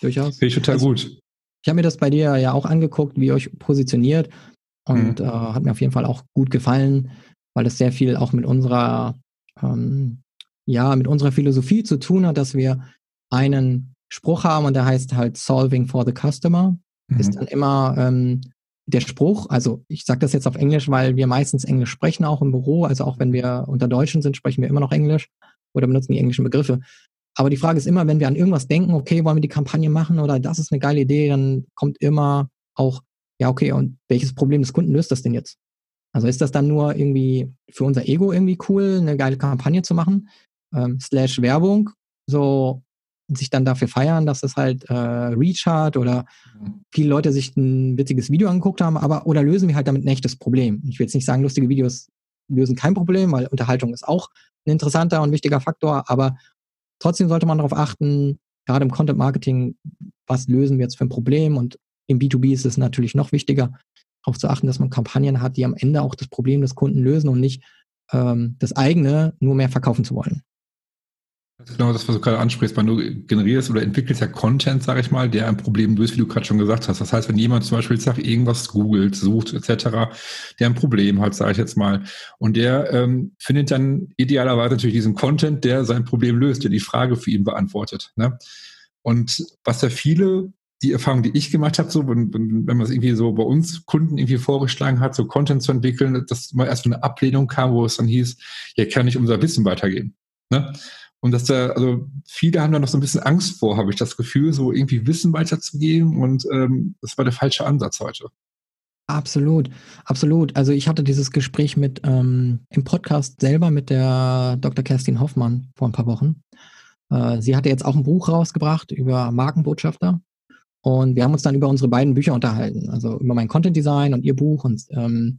durchaus. Finde ich total also, gut. Ich habe mir das bei dir ja auch angeguckt, wie ihr euch positioniert und mhm. äh, hat mir auf jeden Fall auch gut gefallen, weil es sehr viel auch mit unserer ähm, ja mit unserer Philosophie zu tun hat, dass wir einen Spruch haben und der heißt halt Solving for the Customer. Mhm. Ist dann immer ähm, der Spruch, also ich sage das jetzt auf Englisch, weil wir meistens Englisch sprechen, auch im Büro. Also auch wenn wir unter Deutschen sind, sprechen wir immer noch Englisch oder benutzen die englischen Begriffe. Aber die Frage ist immer, wenn wir an irgendwas denken, okay, wollen wir die Kampagne machen oder das ist eine geile Idee, dann kommt immer auch, ja, okay, und welches Problem des Kunden löst das denn jetzt? Also ist das dann nur irgendwie für unser Ego irgendwie cool, eine geile Kampagne zu machen? Ähm, slash Werbung so sich dann dafür feiern, dass es halt äh, Reach hat oder viele Leute sich ein witziges Video angeguckt haben, aber oder lösen wir halt damit ein echtes Problem. Ich will jetzt nicht sagen, lustige Videos lösen kein Problem, weil Unterhaltung ist auch ein interessanter und wichtiger Faktor, aber trotzdem sollte man darauf achten, gerade im Content Marketing, was lösen wir jetzt für ein Problem und im B2B ist es natürlich noch wichtiger, darauf zu achten, dass man Kampagnen hat, die am Ende auch das Problem des Kunden lösen und nicht ähm, das eigene nur mehr verkaufen zu wollen. Genau das, was du gerade ansprichst, weil du generierst oder entwickelst ja Content, sag ich mal, der ein Problem löst, wie du gerade schon gesagt hast. Das heißt, wenn jemand zum Beispiel sagt, irgendwas googelt, sucht etc., der ein Problem hat, sage ich jetzt mal, und der ähm, findet dann idealerweise natürlich diesen Content, der sein Problem löst, der die Frage für ihn beantwortet. Ne? Und was ja viele die Erfahrung, die ich gemacht habe, so, wenn, wenn, wenn man es irgendwie so bei uns Kunden irgendwie vorgeschlagen hat, so Content zu entwickeln, dass mal erst eine Ablehnung kam, wo es dann hieß, ja, kann ich unser Wissen weitergeben. Ne? Und dass da, also viele haben da noch so ein bisschen Angst vor, habe ich das Gefühl, so irgendwie Wissen weiterzugeben. Und ähm, das war der falsche Ansatz heute. Absolut, absolut. Also ich hatte dieses Gespräch mit ähm, im Podcast selber mit der Dr. Kerstin Hoffmann vor ein paar Wochen. Äh, sie hatte jetzt auch ein Buch rausgebracht über Markenbotschafter. Und wir haben uns dann über unsere beiden Bücher unterhalten, also über mein Content Design und ihr Buch. Und ähm,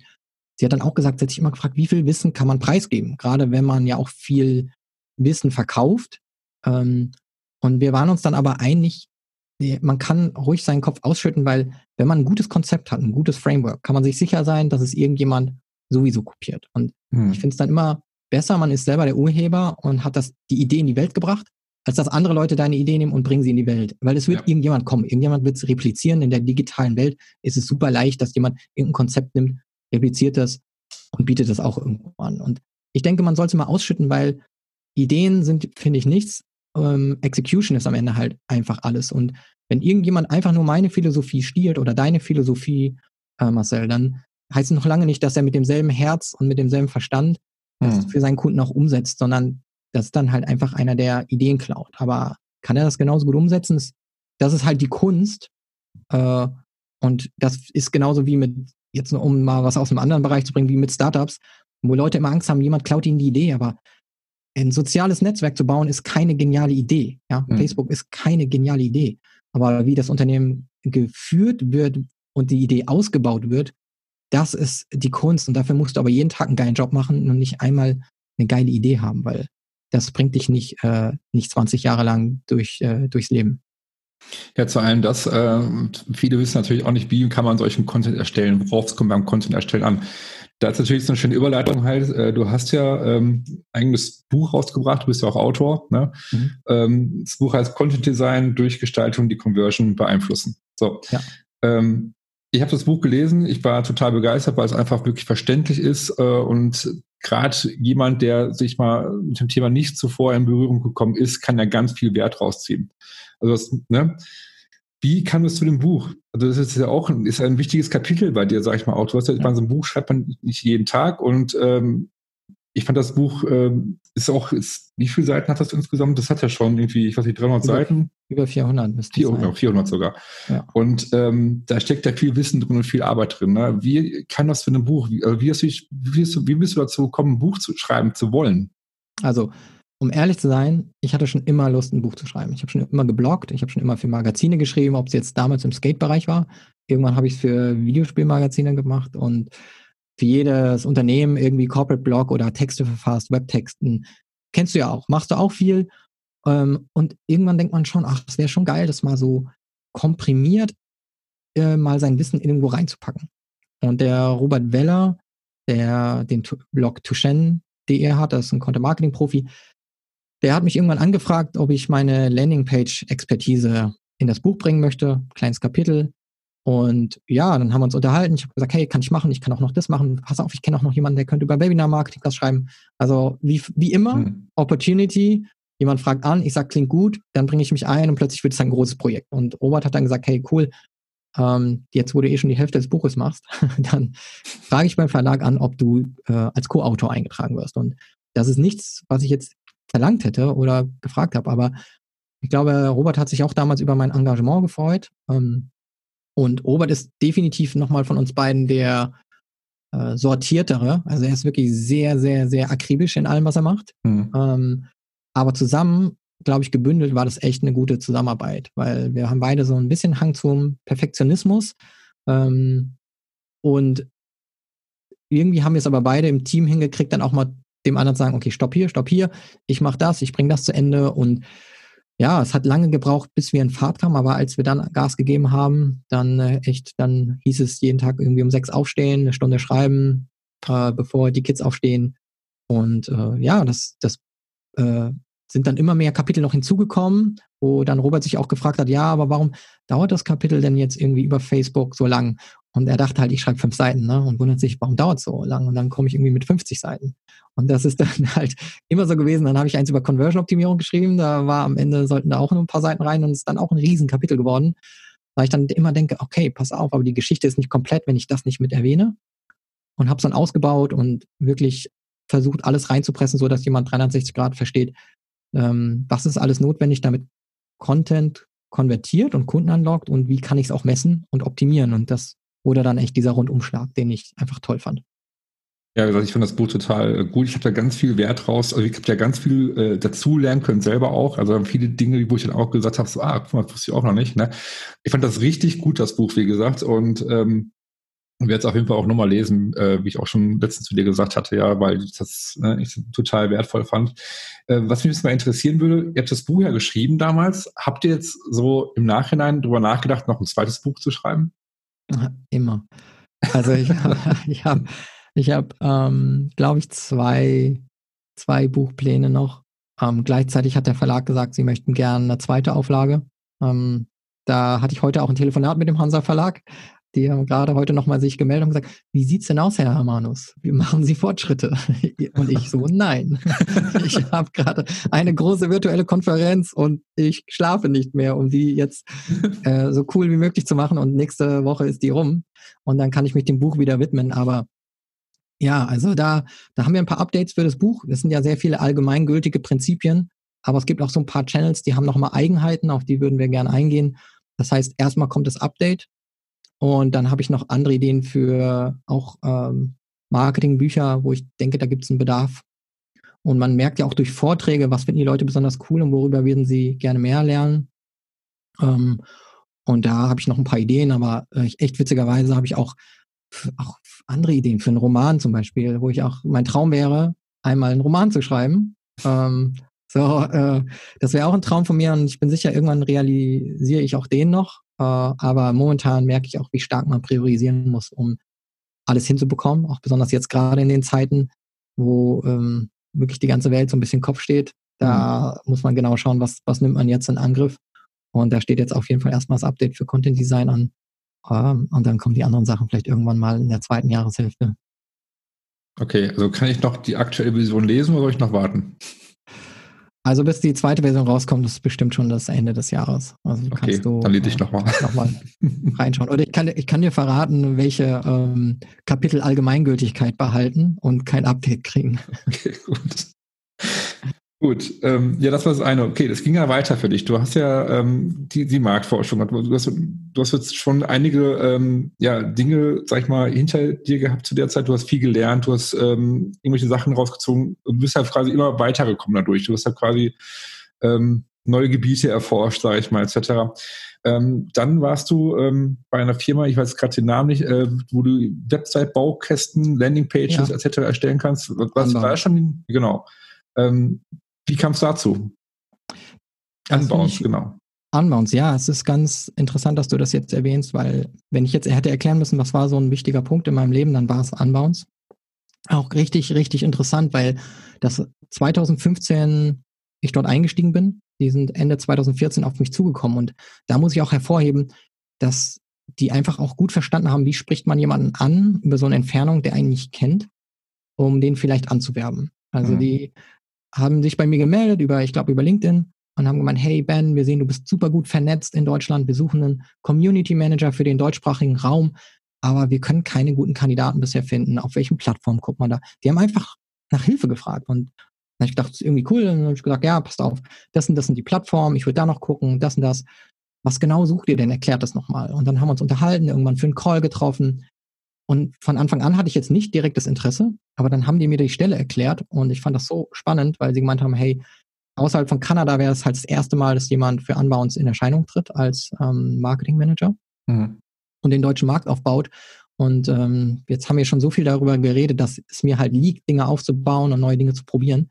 sie hat dann auch gesagt, sie hat sich immer gefragt, wie viel Wissen kann man preisgeben? Gerade wenn man ja auch viel Wissen verkauft. Ähm, und wir waren uns dann aber einig, man kann ruhig seinen Kopf ausschütten, weil wenn man ein gutes Konzept hat, ein gutes Framework, kann man sich sicher sein, dass es irgendjemand sowieso kopiert. Und hm. ich finde es dann immer besser, man ist selber der Urheber und hat das, die Idee in die Welt gebracht, als dass andere Leute deine Idee nehmen und bringen sie in die Welt. Weil es wird ja. irgendjemand kommen. Irgendjemand wird es replizieren. In der digitalen Welt ist es super leicht, dass jemand irgendein Konzept nimmt, repliziert das und bietet das auch irgendwo an. Und ich denke, man sollte mal ausschütten, weil Ideen sind, finde ich, nichts. Ähm, Execution ist am Ende halt einfach alles. Und wenn irgendjemand einfach nur meine Philosophie stiehlt oder deine Philosophie, äh, Marcel, dann heißt es noch lange nicht, dass er mit demselben Herz und mit demselben Verstand hm. für seinen Kunden auch umsetzt, sondern das ist dann halt einfach einer, der Ideen klaut. Aber kann er das genauso gut umsetzen? Das ist halt die Kunst. Äh, und das ist genauso wie mit, jetzt um mal was aus einem anderen Bereich zu bringen, wie mit Startups, wo Leute immer Angst haben, jemand klaut ihnen die Idee, aber ein soziales Netzwerk zu bauen, ist keine geniale Idee. Ja? Mhm. Facebook ist keine geniale Idee. Aber wie das Unternehmen geführt wird und die Idee ausgebaut wird, das ist die Kunst. Und dafür musst du aber jeden Tag einen geilen Job machen und nicht einmal eine geile Idee haben, weil das bringt dich nicht, äh, nicht 20 Jahre lang durch, äh, durchs Leben. Ja, zu allem das. Äh, viele wissen natürlich auch nicht, wie kann man solchen Content erstellen, worauf es kommt beim Content erstellen an. Da ist natürlich so eine schöne Überleitung halt. Du hast ja ähm, eigenes Buch rausgebracht, du bist ja auch Autor. Ne? Mhm. Ähm, das Buch heißt Content Design durch Gestaltung die Conversion beeinflussen. So. Ja. Ähm, ich habe das Buch gelesen, ich war total begeistert, weil es einfach wirklich verständlich ist äh, und gerade jemand, der sich mal mit dem Thema nicht zuvor in Berührung gekommen ist, kann ja ganz viel Wert rausziehen. Also das, ne? Wie kam es zu dem Buch? Also das ist ja auch ein, ist ein wichtiges Kapitel bei dir, sag ich mal auch. Du hast ja, ja. so ein Buch schreibt man nicht jeden Tag und ähm, ich fand das Buch ähm, ist auch, ist, wie viele Seiten hat das insgesamt? Das hat ja schon irgendwie, ich weiß nicht, 300 über, Seiten? Über 400 müsste 400, 400 sogar. Ja. Und ähm, da steckt ja viel Wissen drin und viel Arbeit drin. Ne? Wie kann das für ein Buch, wie, also wie, hast du, wie, bist du, wie bist du dazu gekommen, ein Buch zu schreiben zu wollen? Also, um ehrlich zu sein, ich hatte schon immer Lust, ein Buch zu schreiben. Ich habe schon immer gebloggt, ich habe schon immer für Magazine geschrieben, ob es jetzt damals im Skate-Bereich war. Irgendwann habe ich es für Videospielmagazine gemacht und für jedes Unternehmen irgendwie Corporate Blog oder Texte verfasst, Webtexten. Kennst du ja auch, machst du auch viel. Ähm, und irgendwann denkt man schon, ach, es wäre schon geil, das mal so komprimiert äh, mal sein Wissen irgendwo reinzupacken. Und der Robert Weller, der den Blog Tushen.de hat, das ist ein Content-Marketing-Profi, der hat mich irgendwann angefragt, ob ich meine Landingpage-Expertise in das Buch bringen möchte. Kleines Kapitel. Und ja, dann haben wir uns unterhalten. Ich habe gesagt, hey, kann ich machen, ich kann auch noch das machen. Pass auf, ich kenne auch noch jemanden, der könnte über Webinar-Marketing was schreiben. Also wie, wie immer, hm. Opportunity, jemand fragt an, ich sage, klingt gut, dann bringe ich mich ein und plötzlich wird es ein großes Projekt. Und Robert hat dann gesagt, hey, cool, ähm, jetzt wo du eh schon die Hälfte des Buches machst, dann frage ich beim Verlag an, ob du äh, als Co-Autor eingetragen wirst. Und das ist nichts, was ich jetzt verlangt hätte oder gefragt habe, aber ich glaube, Robert hat sich auch damals über mein Engagement gefreut. Ähm, und Robert ist definitiv nochmal von uns beiden der äh, sortiertere. Also er ist wirklich sehr, sehr, sehr akribisch in allem, was er macht. Mhm. Ähm, aber zusammen, glaube ich, gebündelt war das echt eine gute Zusammenarbeit, weil wir haben beide so ein bisschen Hang zum Perfektionismus. Ähm, und irgendwie haben wir es aber beide im Team hingekriegt, dann auch mal dem anderen sagen, okay, stopp hier, stopp hier, ich mache das, ich bringe das zu Ende und ja, es hat lange gebraucht, bis wir in Fahrt kamen, aber als wir dann Gas gegeben haben, dann äh, echt, dann hieß es jeden Tag irgendwie um sechs aufstehen, eine Stunde schreiben, äh, bevor die Kids aufstehen. Und äh, ja, das, das äh, sind dann immer mehr Kapitel noch hinzugekommen, wo dann Robert sich auch gefragt hat, ja, aber warum dauert das Kapitel denn jetzt irgendwie über Facebook so lang? Und er dachte halt, ich schreibe fünf Seiten, ne? Und wundert sich, warum dauert es so lang? Und dann komme ich irgendwie mit 50 Seiten. Und das ist dann halt immer so gewesen. Dann habe ich eins über Conversion-Optimierung geschrieben. Da war am Ende, sollten da auch nur ein paar Seiten rein und es ist dann auch ein Riesenkapitel geworden. Weil ich dann immer denke, okay, pass auf, aber die Geschichte ist nicht komplett, wenn ich das nicht mit erwähne. Und habe es dann ausgebaut und wirklich versucht, alles reinzupressen, so dass jemand 360 Grad versteht, ähm, was ist alles notwendig, damit Content konvertiert und Kunden anlockt und wie kann ich es auch messen und optimieren. Und das wurde dann echt dieser Rundumschlag, den ich einfach toll fand. Ja, ich fand das Buch total äh, gut. Ich habe da ganz viel Wert raus. Also ich habe ja ganz viel äh, dazu lernen können, selber auch. Also viele Dinge, wo ich dann auch gesagt habe, so, ah, guck mal, das wusste ich auch noch nicht. Ne? Ich fand das richtig gut, das Buch, wie gesagt. Und ähm, werde es auf jeden Fall auch nochmal lesen, äh, wie ich auch schon letztens zu dir gesagt hatte, ja, weil ich das ne, ich total wertvoll fand. Äh, was mich jetzt mal interessieren würde, ihr habt das Buch ja geschrieben damals. Habt ihr jetzt so im Nachhinein drüber nachgedacht, noch ein zweites Buch zu schreiben? Immer. Also ich habe, ich habe ich habe, ähm, glaube ich, zwei, zwei Buchpläne noch. Ähm, gleichzeitig hat der Verlag gesagt, sie möchten gerne eine zweite Auflage. Ähm, da hatte ich heute auch ein Telefonat mit dem Hansa Verlag. Die haben gerade heute nochmal sich gemeldet und gesagt, wie sieht's denn aus, Herr Hermanus? Wie machen Sie Fortschritte? Und ich so, nein. Ich habe gerade eine große virtuelle Konferenz und ich schlafe nicht mehr, um die jetzt äh, so cool wie möglich zu machen. Und nächste Woche ist die rum. Und dann kann ich mich dem Buch wieder widmen. Aber ja, also da, da haben wir ein paar Updates für das Buch. Es sind ja sehr viele allgemeingültige Prinzipien, aber es gibt auch so ein paar Channels, die haben nochmal Eigenheiten, auf die würden wir gerne eingehen. Das heißt, erstmal kommt das Update und dann habe ich noch andere Ideen für auch ähm, Marketingbücher, wo ich denke, da gibt es einen Bedarf. Und man merkt ja auch durch Vorträge, was finden die Leute besonders cool und worüber würden sie gerne mehr lernen. Ähm, und da habe ich noch ein paar Ideen, aber äh, echt witzigerweise habe ich auch auch andere Ideen für einen Roman zum Beispiel, wo ich auch, mein Traum wäre, einmal einen Roman zu schreiben. Ähm, so, äh, das wäre auch ein Traum von mir und ich bin sicher, irgendwann realisiere ich auch den noch. Äh, aber momentan merke ich auch, wie stark man priorisieren muss, um alles hinzubekommen, auch besonders jetzt gerade in den Zeiten, wo ähm, wirklich die ganze Welt so ein bisschen Kopf steht. Da mhm. muss man genau schauen, was, was nimmt man jetzt in Angriff. Und da steht jetzt auf jeden Fall erstmal das Update für Content Design an. Ähm, und dann kommen die anderen Sachen vielleicht irgendwann mal in der zweiten Jahreshälfte. Okay, also kann ich noch die aktuelle Version lesen oder soll ich noch warten? Also bis die zweite Version rauskommt, ist bestimmt schon das Ende des Jahres. Also okay, kannst du, dann lese ich nochmal. Noch mal reinschauen. Oder ich kann, ich kann dir verraten, welche ähm, Kapitel Allgemeingültigkeit behalten und kein Update kriegen. Okay, gut. Gut, ähm, ja, das war das eine. Okay, das ging ja weiter für dich. Du hast ja ähm, die, die Marktforschung, du hast, du hast jetzt schon einige ähm, ja, Dinge, sag ich mal, hinter dir gehabt zu der Zeit. Du hast viel gelernt, du hast ähm, irgendwelche Sachen rausgezogen und bist halt quasi immer weitergekommen dadurch. Du hast halt quasi ähm, neue Gebiete erforscht, sag ich mal, etc. Ähm, dann warst du ähm, bei einer Firma, ich weiß gerade den Namen nicht, äh, wo du Website-Baukästen, Landingpages ja. etc. erstellen kannst. Was war schon? Genau. Ähm, wie kam es dazu? Unbounce, genau. Unbounce, ja, es ist ganz interessant, dass du das jetzt erwähnst, weil wenn ich jetzt hätte erklären müssen, was war so ein wichtiger Punkt in meinem Leben, dann war es Unbounce. Auch richtig, richtig interessant, weil das 2015 ich dort eingestiegen bin. Die sind Ende 2014 auf mich zugekommen und da muss ich auch hervorheben, dass die einfach auch gut verstanden haben, wie spricht man jemanden an über so eine Entfernung, der einen nicht kennt, um den vielleicht anzuwerben. Also mhm. die haben sich bei mir gemeldet über, ich glaube, über LinkedIn und haben gemeint, hey Ben, wir sehen, du bist super gut vernetzt in Deutschland. Wir suchen einen Community Manager für den deutschsprachigen Raum, aber wir können keine guten Kandidaten bisher finden. Auf welchen Plattformen guckt man da? Die haben einfach nach Hilfe gefragt und dann habe ich gedacht, das ist irgendwie cool. Und dann habe ich gesagt, ja, passt auf, das sind, das sind die Plattformen, ich würde da noch gucken, das und das. Was genau sucht ihr denn? Erklärt das nochmal. Und dann haben wir uns unterhalten, irgendwann für einen Call getroffen. Und von Anfang an hatte ich jetzt nicht direkt das Interesse, aber dann haben die mir die Stelle erklärt und ich fand das so spannend, weil sie gemeint haben, hey, außerhalb von Kanada wäre es halt das erste Mal, dass jemand für Unbounce in Erscheinung tritt als ähm, Marketingmanager mhm. und den deutschen Markt aufbaut. Und ähm, jetzt haben wir schon so viel darüber geredet, dass es mir halt liegt, Dinge aufzubauen und neue Dinge zu probieren.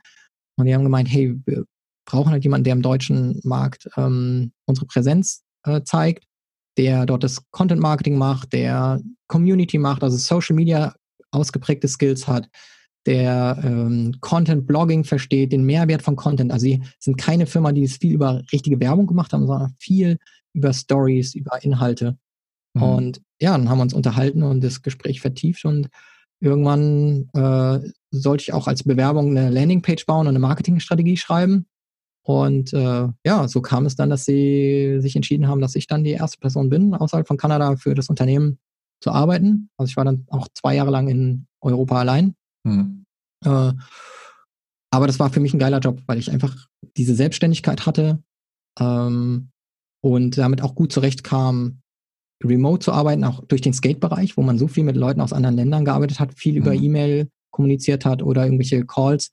Und die haben gemeint, hey, wir brauchen halt jemanden, der im deutschen Markt ähm, unsere Präsenz äh, zeigt der dort das Content Marketing macht, der Community macht, also Social Media ausgeprägte Skills hat, der ähm, Content Blogging versteht, den Mehrwert von Content. Also sie sind keine Firma, die es viel über richtige Werbung gemacht haben, sondern viel über Stories, über Inhalte. Mhm. Und ja, dann haben wir uns unterhalten und das Gespräch vertieft und irgendwann äh, sollte ich auch als Bewerbung eine Landingpage bauen und eine Marketingstrategie schreiben. Und äh, ja, so kam es dann, dass sie sich entschieden haben, dass ich dann die erste Person bin, außerhalb von Kanada für das Unternehmen zu arbeiten. Also ich war dann auch zwei Jahre lang in Europa allein. Mhm. Äh, aber das war für mich ein geiler Job, weil ich einfach diese Selbstständigkeit hatte ähm, und damit auch gut zurechtkam, remote zu arbeiten, auch durch den Skate-Bereich, wo man so viel mit Leuten aus anderen Ländern gearbeitet hat, viel mhm. über E-Mail kommuniziert hat oder irgendwelche Calls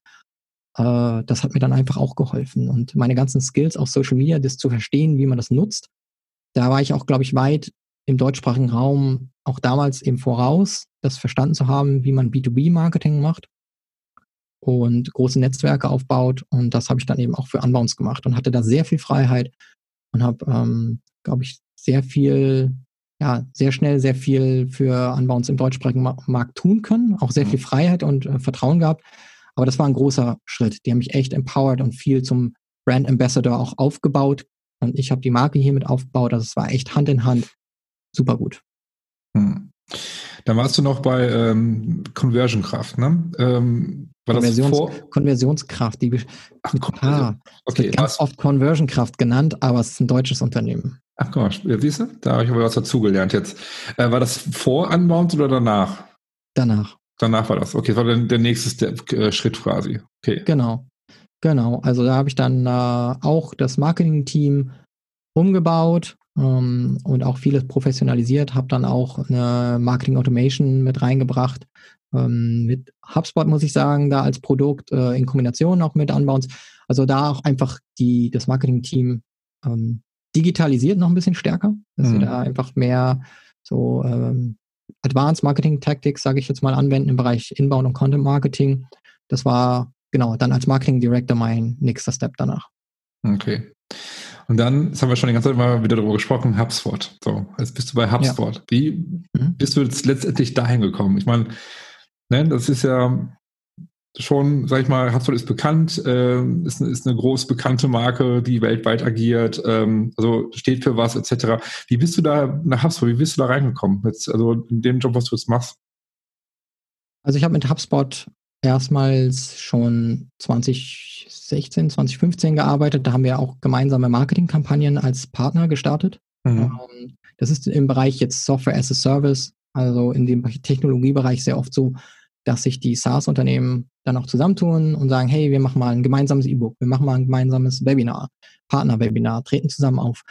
äh, das hat mir dann einfach auch geholfen. Und meine ganzen Skills auf Social Media, das zu verstehen, wie man das nutzt, da war ich auch, glaube ich, weit im deutschsprachigen Raum auch damals eben voraus, das verstanden zu haben, wie man B2B-Marketing macht und große Netzwerke aufbaut. Und das habe ich dann eben auch für Unbounce gemacht und hatte da sehr viel Freiheit und habe, ähm, glaube ich, sehr viel, ja, sehr schnell sehr viel für Unbounce im deutschsprachigen Markt tun können, auch sehr mhm. viel Freiheit und äh, Vertrauen gehabt. Aber das war ein großer Schritt. Die haben mich echt empowered und viel zum Brand Ambassador auch aufgebaut. Und ich habe die Marke hiermit aufgebaut. Also es war echt Hand in Hand. Super gut. Hm. Dann warst du noch bei ähm, Conversion Kraft, ne? Ähm, war Konversions das vor? Konversionskraft. Die, Ach, ah, okay, wird ganz oft Conversion Kraft genannt, aber es ist ein deutsches Unternehmen. Ach komm, siehst du? Da habe ich aber was dazugelernt jetzt. Äh, war das vor Unbound oder danach? Danach. Danach war das. Okay, das war dann der nächste Step, äh, Schritt quasi. Okay. Genau. Genau. Also da habe ich dann äh, auch das Marketing-Team umgebaut ähm, und auch vieles professionalisiert, habe dann auch eine Marketing Automation mit reingebracht. Ähm, mit HubSpot muss ich sagen, da als Produkt äh, in Kombination auch mit Unbounce. Also da auch einfach die, das Marketing-Team ähm, digitalisiert noch ein bisschen stärker, dass mhm. wir da einfach mehr so ähm, Advanced Marketing Tactics, sage ich jetzt mal, anwenden im Bereich Inbound und Content Marketing. Das war genau dann als Marketing Director mein nächster Step danach. Okay. Und dann, das haben wir schon die ganze Zeit mal wieder darüber gesprochen, HubSpot. So, jetzt bist du bei HubSpot. Ja. Wie mhm. bist du jetzt letztendlich dahin gekommen? Ich meine, ne, das ist ja schon, sag ich mal, HubSpot ist bekannt, äh, ist, ist eine groß bekannte Marke, die weltweit agiert, ähm, also steht für was, etc. Wie bist du da nach HubSpot, wie bist du da reingekommen? Jetzt, also in dem Job, was du jetzt machst? Also ich habe mit HubSpot erstmals schon 2016, 2015 gearbeitet. Da haben wir auch gemeinsame Marketingkampagnen als Partner gestartet. Mhm. Ähm, das ist im Bereich jetzt Software as a Service, also in dem Technologiebereich sehr oft so, dass sich die SaaS-Unternehmen dann auch zusammentun und sagen, hey, wir machen mal ein gemeinsames E-Book, wir machen mal ein gemeinsames Webinar, Partner-Webinar, treten zusammen auf.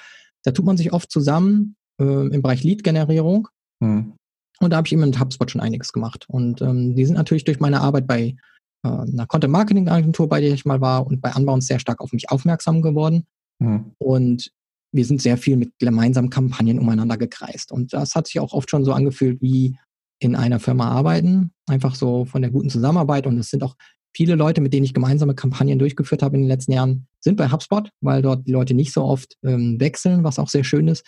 Da tut man sich oft zusammen äh, im Bereich Lead-Generierung. Hm. Und da habe ich eben mit HubSpot schon einiges gemacht. Und ähm, die sind natürlich durch meine Arbeit bei einer Content-Marketing-Agentur, bei der ich mal war, und bei Unbound sehr stark auf mich aufmerksam geworden. Hm. Und wir sind sehr viel mit gemeinsamen Kampagnen umeinander gekreist. Und das hat sich auch oft schon so angefühlt wie in einer Firma arbeiten, einfach so von der guten Zusammenarbeit. Und es sind auch viele Leute, mit denen ich gemeinsame Kampagnen durchgeführt habe in den letzten Jahren, sind bei HubSpot, weil dort die Leute nicht so oft ähm, wechseln, was auch sehr schön ist.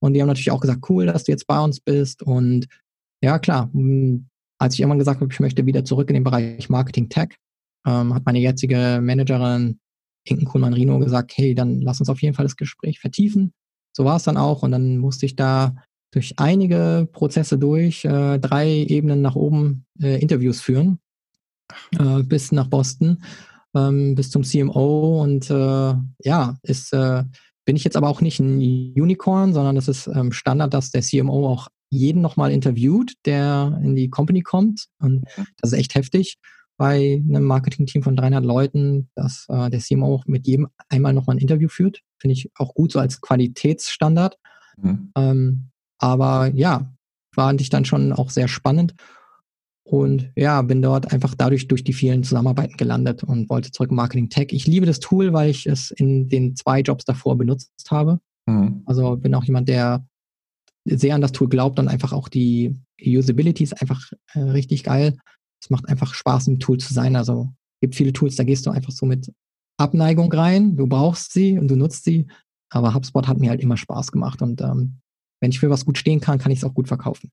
Und die haben natürlich auch gesagt, cool, dass du jetzt bei uns bist. Und ja, klar, als ich irgendwann gesagt habe, ich möchte wieder zurück in den Bereich Marketing Tech, ähm, hat meine jetzige Managerin Inken Kuhlmann-Rino gesagt, hey, dann lass uns auf jeden Fall das Gespräch vertiefen. So war es dann auch. Und dann musste ich da durch einige Prozesse durch, äh, drei Ebenen nach oben äh, Interviews führen, äh, bis nach Boston, ähm, bis zum CMO. Und äh, ja, ist, äh, bin ich jetzt aber auch nicht ein Unicorn, sondern es ist ähm, Standard, dass der CMO auch jeden nochmal interviewt, der in die Company kommt. Und das ist echt heftig bei einem Marketing-Team von 300 Leuten, dass äh, der CMO auch mit jedem einmal nochmal ein Interview führt. Finde ich auch gut so als Qualitätsstandard. Mhm. Ähm, aber ja, fand ich dann schon auch sehr spannend. Und ja, bin dort einfach dadurch durch die vielen Zusammenarbeiten gelandet und wollte zurück Marketing Tech. Ich liebe das Tool, weil ich es in den zwei Jobs davor benutzt habe. Mhm. Also bin auch jemand, der sehr an das Tool glaubt und einfach auch die Usability ist einfach äh, richtig geil. Es macht einfach Spaß, im Tool zu sein. Also gibt viele Tools, da gehst du einfach so mit Abneigung rein. Du brauchst sie und du nutzt sie. Aber HubSpot hat mir halt immer Spaß gemacht und ähm, wenn ich für was gut stehen kann, kann ich es auch gut verkaufen.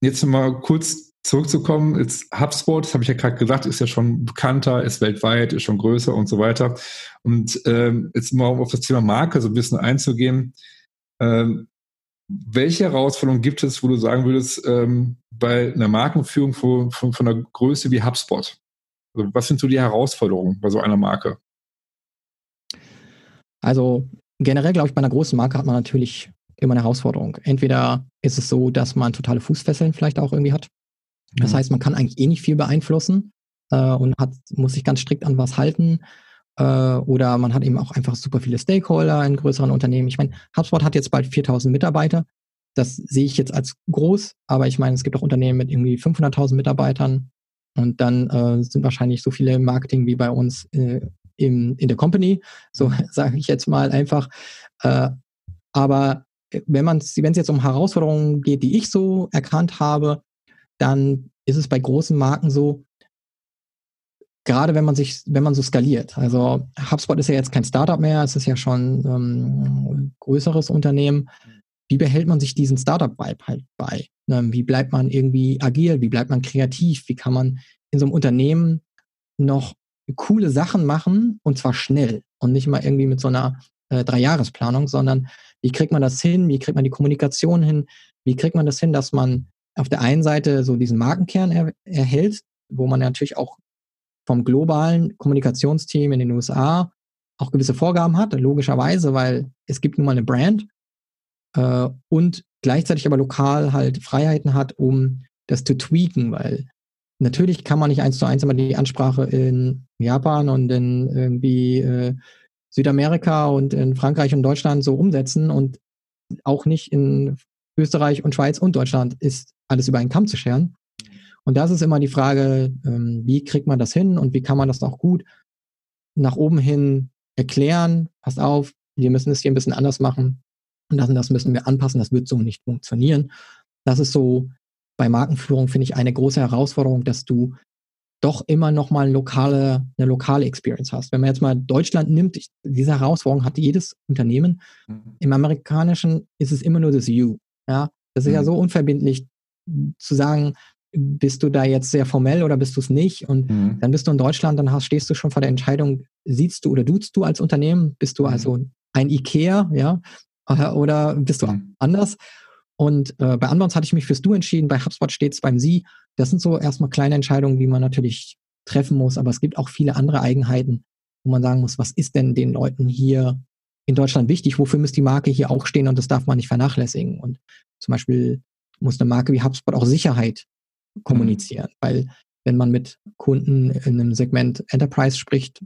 Jetzt mal kurz zurückzukommen, jetzt HubSpot, das habe ich ja gerade gesagt, ist ja schon bekannter, ist weltweit, ist schon größer und so weiter. Und ähm, jetzt mal auf das Thema Marke so ein bisschen einzugehen. Ähm, welche Herausforderungen gibt es, wo du sagen würdest, ähm, bei einer Markenführung von, von, von einer Größe wie HubSpot? Also was sind so die Herausforderungen bei so einer Marke? Also generell glaube ich, bei einer großen Marke hat man natürlich immer eine Herausforderung. Entweder ist es so, dass man totale Fußfesseln vielleicht auch irgendwie hat. Das mhm. heißt, man kann eigentlich eh nicht viel beeinflussen äh, und hat, muss sich ganz strikt an was halten. Äh, oder man hat eben auch einfach super viele Stakeholder in größeren Unternehmen. Ich meine, HubSpot hat jetzt bald 4000 Mitarbeiter. Das sehe ich jetzt als groß, aber ich meine, es gibt auch Unternehmen mit irgendwie 500.000 Mitarbeitern. Und dann äh, sind wahrscheinlich so viele im Marketing wie bei uns äh, im, in der Company. So mhm. sage ich jetzt mal einfach. Äh, aber wenn es jetzt um Herausforderungen geht, die ich so erkannt habe, dann ist es bei großen Marken so, gerade wenn man sich, wenn man so skaliert. Also HubSpot ist ja jetzt kein Startup mehr, es ist ja schon ähm, ein größeres Unternehmen. Wie behält man sich diesen Startup-Vibe halt bei? Ähm, wie bleibt man irgendwie agil? Wie bleibt man kreativ? Wie kann man in so einem Unternehmen noch coole Sachen machen und zwar schnell und nicht mal irgendwie mit so einer äh, Dreijahresplanung, sondern wie kriegt man das hin? Wie kriegt man die Kommunikation hin? Wie kriegt man das hin, dass man auf der einen Seite so diesen Markenkern er, erhält, wo man natürlich auch vom globalen Kommunikationsteam in den USA auch gewisse Vorgaben hat, logischerweise, weil es gibt nun mal eine Brand äh, und gleichzeitig aber lokal halt Freiheiten hat, um das zu tweaken, weil natürlich kann man nicht eins zu eins immer die Ansprache in Japan und in irgendwie äh, Südamerika und in Frankreich und Deutschland so umsetzen und auch nicht in Österreich und Schweiz und Deutschland ist alles über einen Kamm zu scheren. Und das ist immer die Frage, ähm, wie kriegt man das hin und wie kann man das auch gut nach oben hin erklären, passt auf, wir müssen es hier ein bisschen anders machen und das und das müssen wir anpassen, das wird so nicht funktionieren. Das ist so bei Markenführung, finde ich, eine große Herausforderung, dass du doch immer noch mal eine lokale, eine lokale Experience hast. Wenn man jetzt mal Deutschland nimmt, ich, diese Herausforderung hat jedes Unternehmen. Mhm. Im amerikanischen ist es immer nur das You. Ja, das ist mhm. ja so unverbindlich zu sagen, bist du da jetzt sehr formell oder bist du es nicht? Und mhm. dann bist du in Deutschland, dann hast, stehst du schon vor der Entscheidung, siehst du oder duzt du als Unternehmen? Bist du mhm. also ein IKEA, ja? Oder bist du mhm. anders? Und äh, bei Anbounds hatte ich mich fürs Du entschieden, bei HubSpot steht es beim Sie. Das sind so erstmal kleine Entscheidungen, die man natürlich treffen muss, aber es gibt auch viele andere Eigenheiten, wo man sagen muss, was ist denn den Leuten hier in Deutschland wichtig? Wofür muss die Marke hier auch stehen und das darf man nicht vernachlässigen? Und zum Beispiel muss eine Marke wie HubSpot auch Sicherheit kommunizieren, weil wenn man mit Kunden in einem Segment Enterprise spricht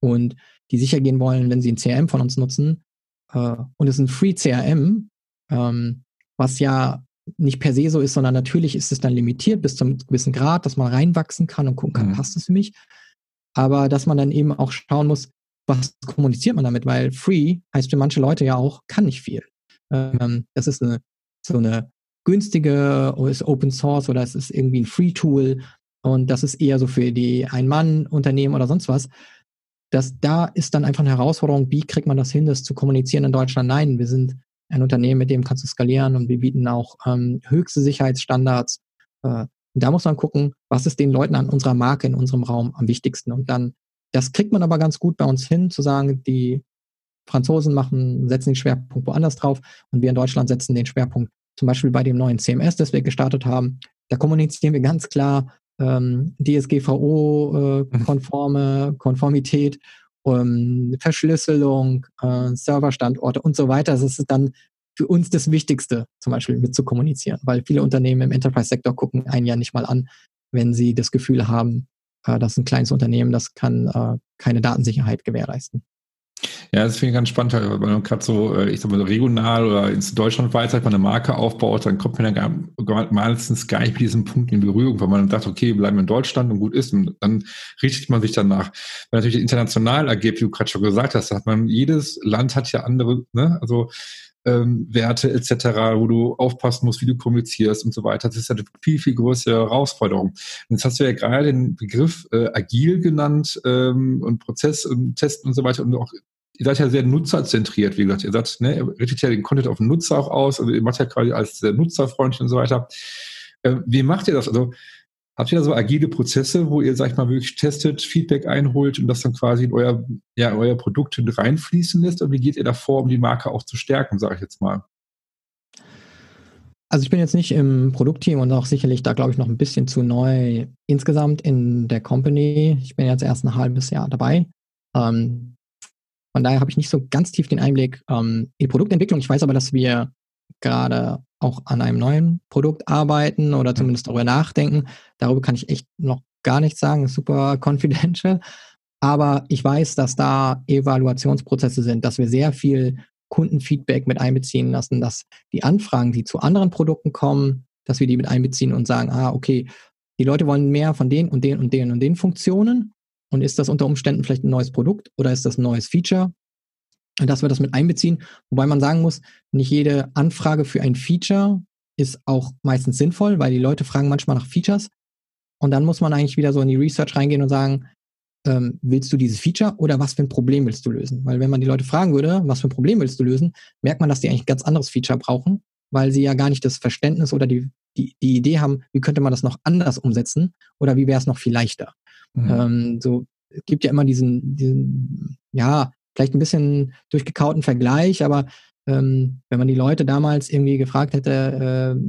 und die sicher gehen wollen, wenn sie ein CRM von uns nutzen, äh, und es ist ein Free CRM, ähm, was ja nicht per se so ist, sondern natürlich ist es dann limitiert bis zu einem gewissen Grad, dass man reinwachsen kann und gucken kann, mhm. passt es für mich. Aber dass man dann eben auch schauen muss, was kommuniziert man damit, weil free heißt für manche Leute ja auch, kann nicht viel. Ähm, das ist eine, so eine günstige, ist Open Source oder es ist irgendwie ein Free Tool und das ist eher so für die Ein-Mann-Unternehmen oder sonst was. Das, da ist dann einfach eine Herausforderung, wie kriegt man das hin, das zu kommunizieren in Deutschland? Nein, wir sind ein Unternehmen, mit dem kannst du skalieren und wir bieten auch ähm, höchste Sicherheitsstandards. Äh, und da muss man gucken, was ist den Leuten an unserer Marke in unserem Raum am wichtigsten. Und dann, das kriegt man aber ganz gut bei uns hin, zu sagen, die Franzosen machen, setzen den Schwerpunkt woanders drauf und wir in Deutschland setzen den Schwerpunkt zum Beispiel bei dem neuen CMS, das wir gestartet haben. Da kommunizieren wir ganz klar ähm, DSGVO-konforme äh, Konformität um, Verschlüsselung, äh, Serverstandorte und so weiter. Das ist dann für uns das Wichtigste, zum Beispiel mit zu kommunizieren, weil viele Unternehmen im Enterprise-Sektor gucken einen ja nicht mal an, wenn sie das Gefühl haben, äh, das ist ein kleines Unternehmen, das kann äh, keine Datensicherheit gewährleisten. Ja, das finde ich ganz spannend, weil man gerade so, äh, ich sag mal, regional oder in Deutschland weit, sag mal, eine Marke aufbaut, dann kommt man dann gar, meistens gar nicht mit diesem Punkt in Berührung, weil man dann sagt, okay, wir bleiben in Deutschland und gut ist. Und dann richtet man sich danach. Weil natürlich international ergibt, wie du gerade schon gesagt hast, hat man, jedes Land hat ja andere, ne, also ähm, Werte etc., wo du aufpassen musst, wie du kommunizierst und so weiter. Das ist ja eine viel, viel größere Herausforderung. Und jetzt hast du ja gerade den Begriff äh, agil genannt ähm, und Prozess und Testen und so weiter und auch ihr seid ja sehr nutzerzentriert, wie gesagt. Ihr sagt, ne, ihr richtet ja den Content auf den Nutzer auch aus, also ihr macht ja quasi als sehr nutzerfreundlich und so weiter. Äh, wie macht ihr das? Also habt ihr da so agile Prozesse, wo ihr, sag ich mal, wirklich testet, Feedback einholt und das dann quasi in euer, ja, euer Produkt reinfließen lässt? Und wie geht ihr da vor, um die Marke auch zu stärken, sage ich jetzt mal? Also ich bin jetzt nicht im Produktteam und auch sicherlich da, glaube ich, noch ein bisschen zu neu insgesamt in der Company. Ich bin jetzt erst ein halbes Jahr dabei. Ähm, von daher habe ich nicht so ganz tief den Einblick ähm, in die Produktentwicklung. Ich weiß aber, dass wir gerade auch an einem neuen Produkt arbeiten oder zumindest darüber nachdenken. Darüber kann ich echt noch gar nichts sagen, ist super confidential. Aber ich weiß, dass da Evaluationsprozesse sind, dass wir sehr viel Kundenfeedback mit einbeziehen lassen, dass die Anfragen, die zu anderen Produkten kommen, dass wir die mit einbeziehen und sagen, ah, okay, die Leute wollen mehr von den und den und den und den Funktionen und ist das unter Umständen vielleicht ein neues Produkt oder ist das ein neues Feature? Dass wir das mit einbeziehen. Wobei man sagen muss, nicht jede Anfrage für ein Feature ist auch meistens sinnvoll, weil die Leute fragen manchmal nach Features. Und dann muss man eigentlich wieder so in die Research reingehen und sagen, ähm, willst du dieses Feature oder was für ein Problem willst du lösen? Weil wenn man die Leute fragen würde, was für ein Problem willst du lösen, merkt man, dass die eigentlich ein ganz anderes Feature brauchen, weil sie ja gar nicht das Verständnis oder die, die, die Idee haben, wie könnte man das noch anders umsetzen oder wie wäre es noch viel leichter. Mhm. Ähm, so, es gibt ja immer diesen, diesen, ja, vielleicht ein bisschen durchgekauten Vergleich, aber ähm, wenn man die Leute damals irgendwie gefragt hätte, äh,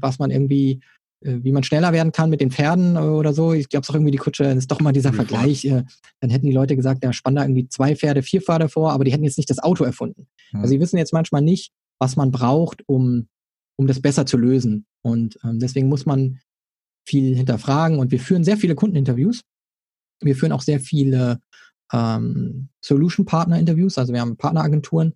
was man irgendwie, äh, wie man schneller werden kann mit den Pferden oder so, ich glaube es auch irgendwie die Kutsche, ist doch immer dieser Vergleich, äh, dann hätten die Leute gesagt, ja, spann da irgendwie zwei Pferde, vier Pferde vor, aber die hätten jetzt nicht das Auto erfunden. Mhm. Also sie wissen jetzt manchmal nicht, was man braucht, um, um das besser zu lösen. Und ähm, deswegen muss man viel hinterfragen und wir führen sehr viele Kundeninterviews wir führen auch sehr viele ähm, Solution-Partner-Interviews, also wir haben Partneragenturen,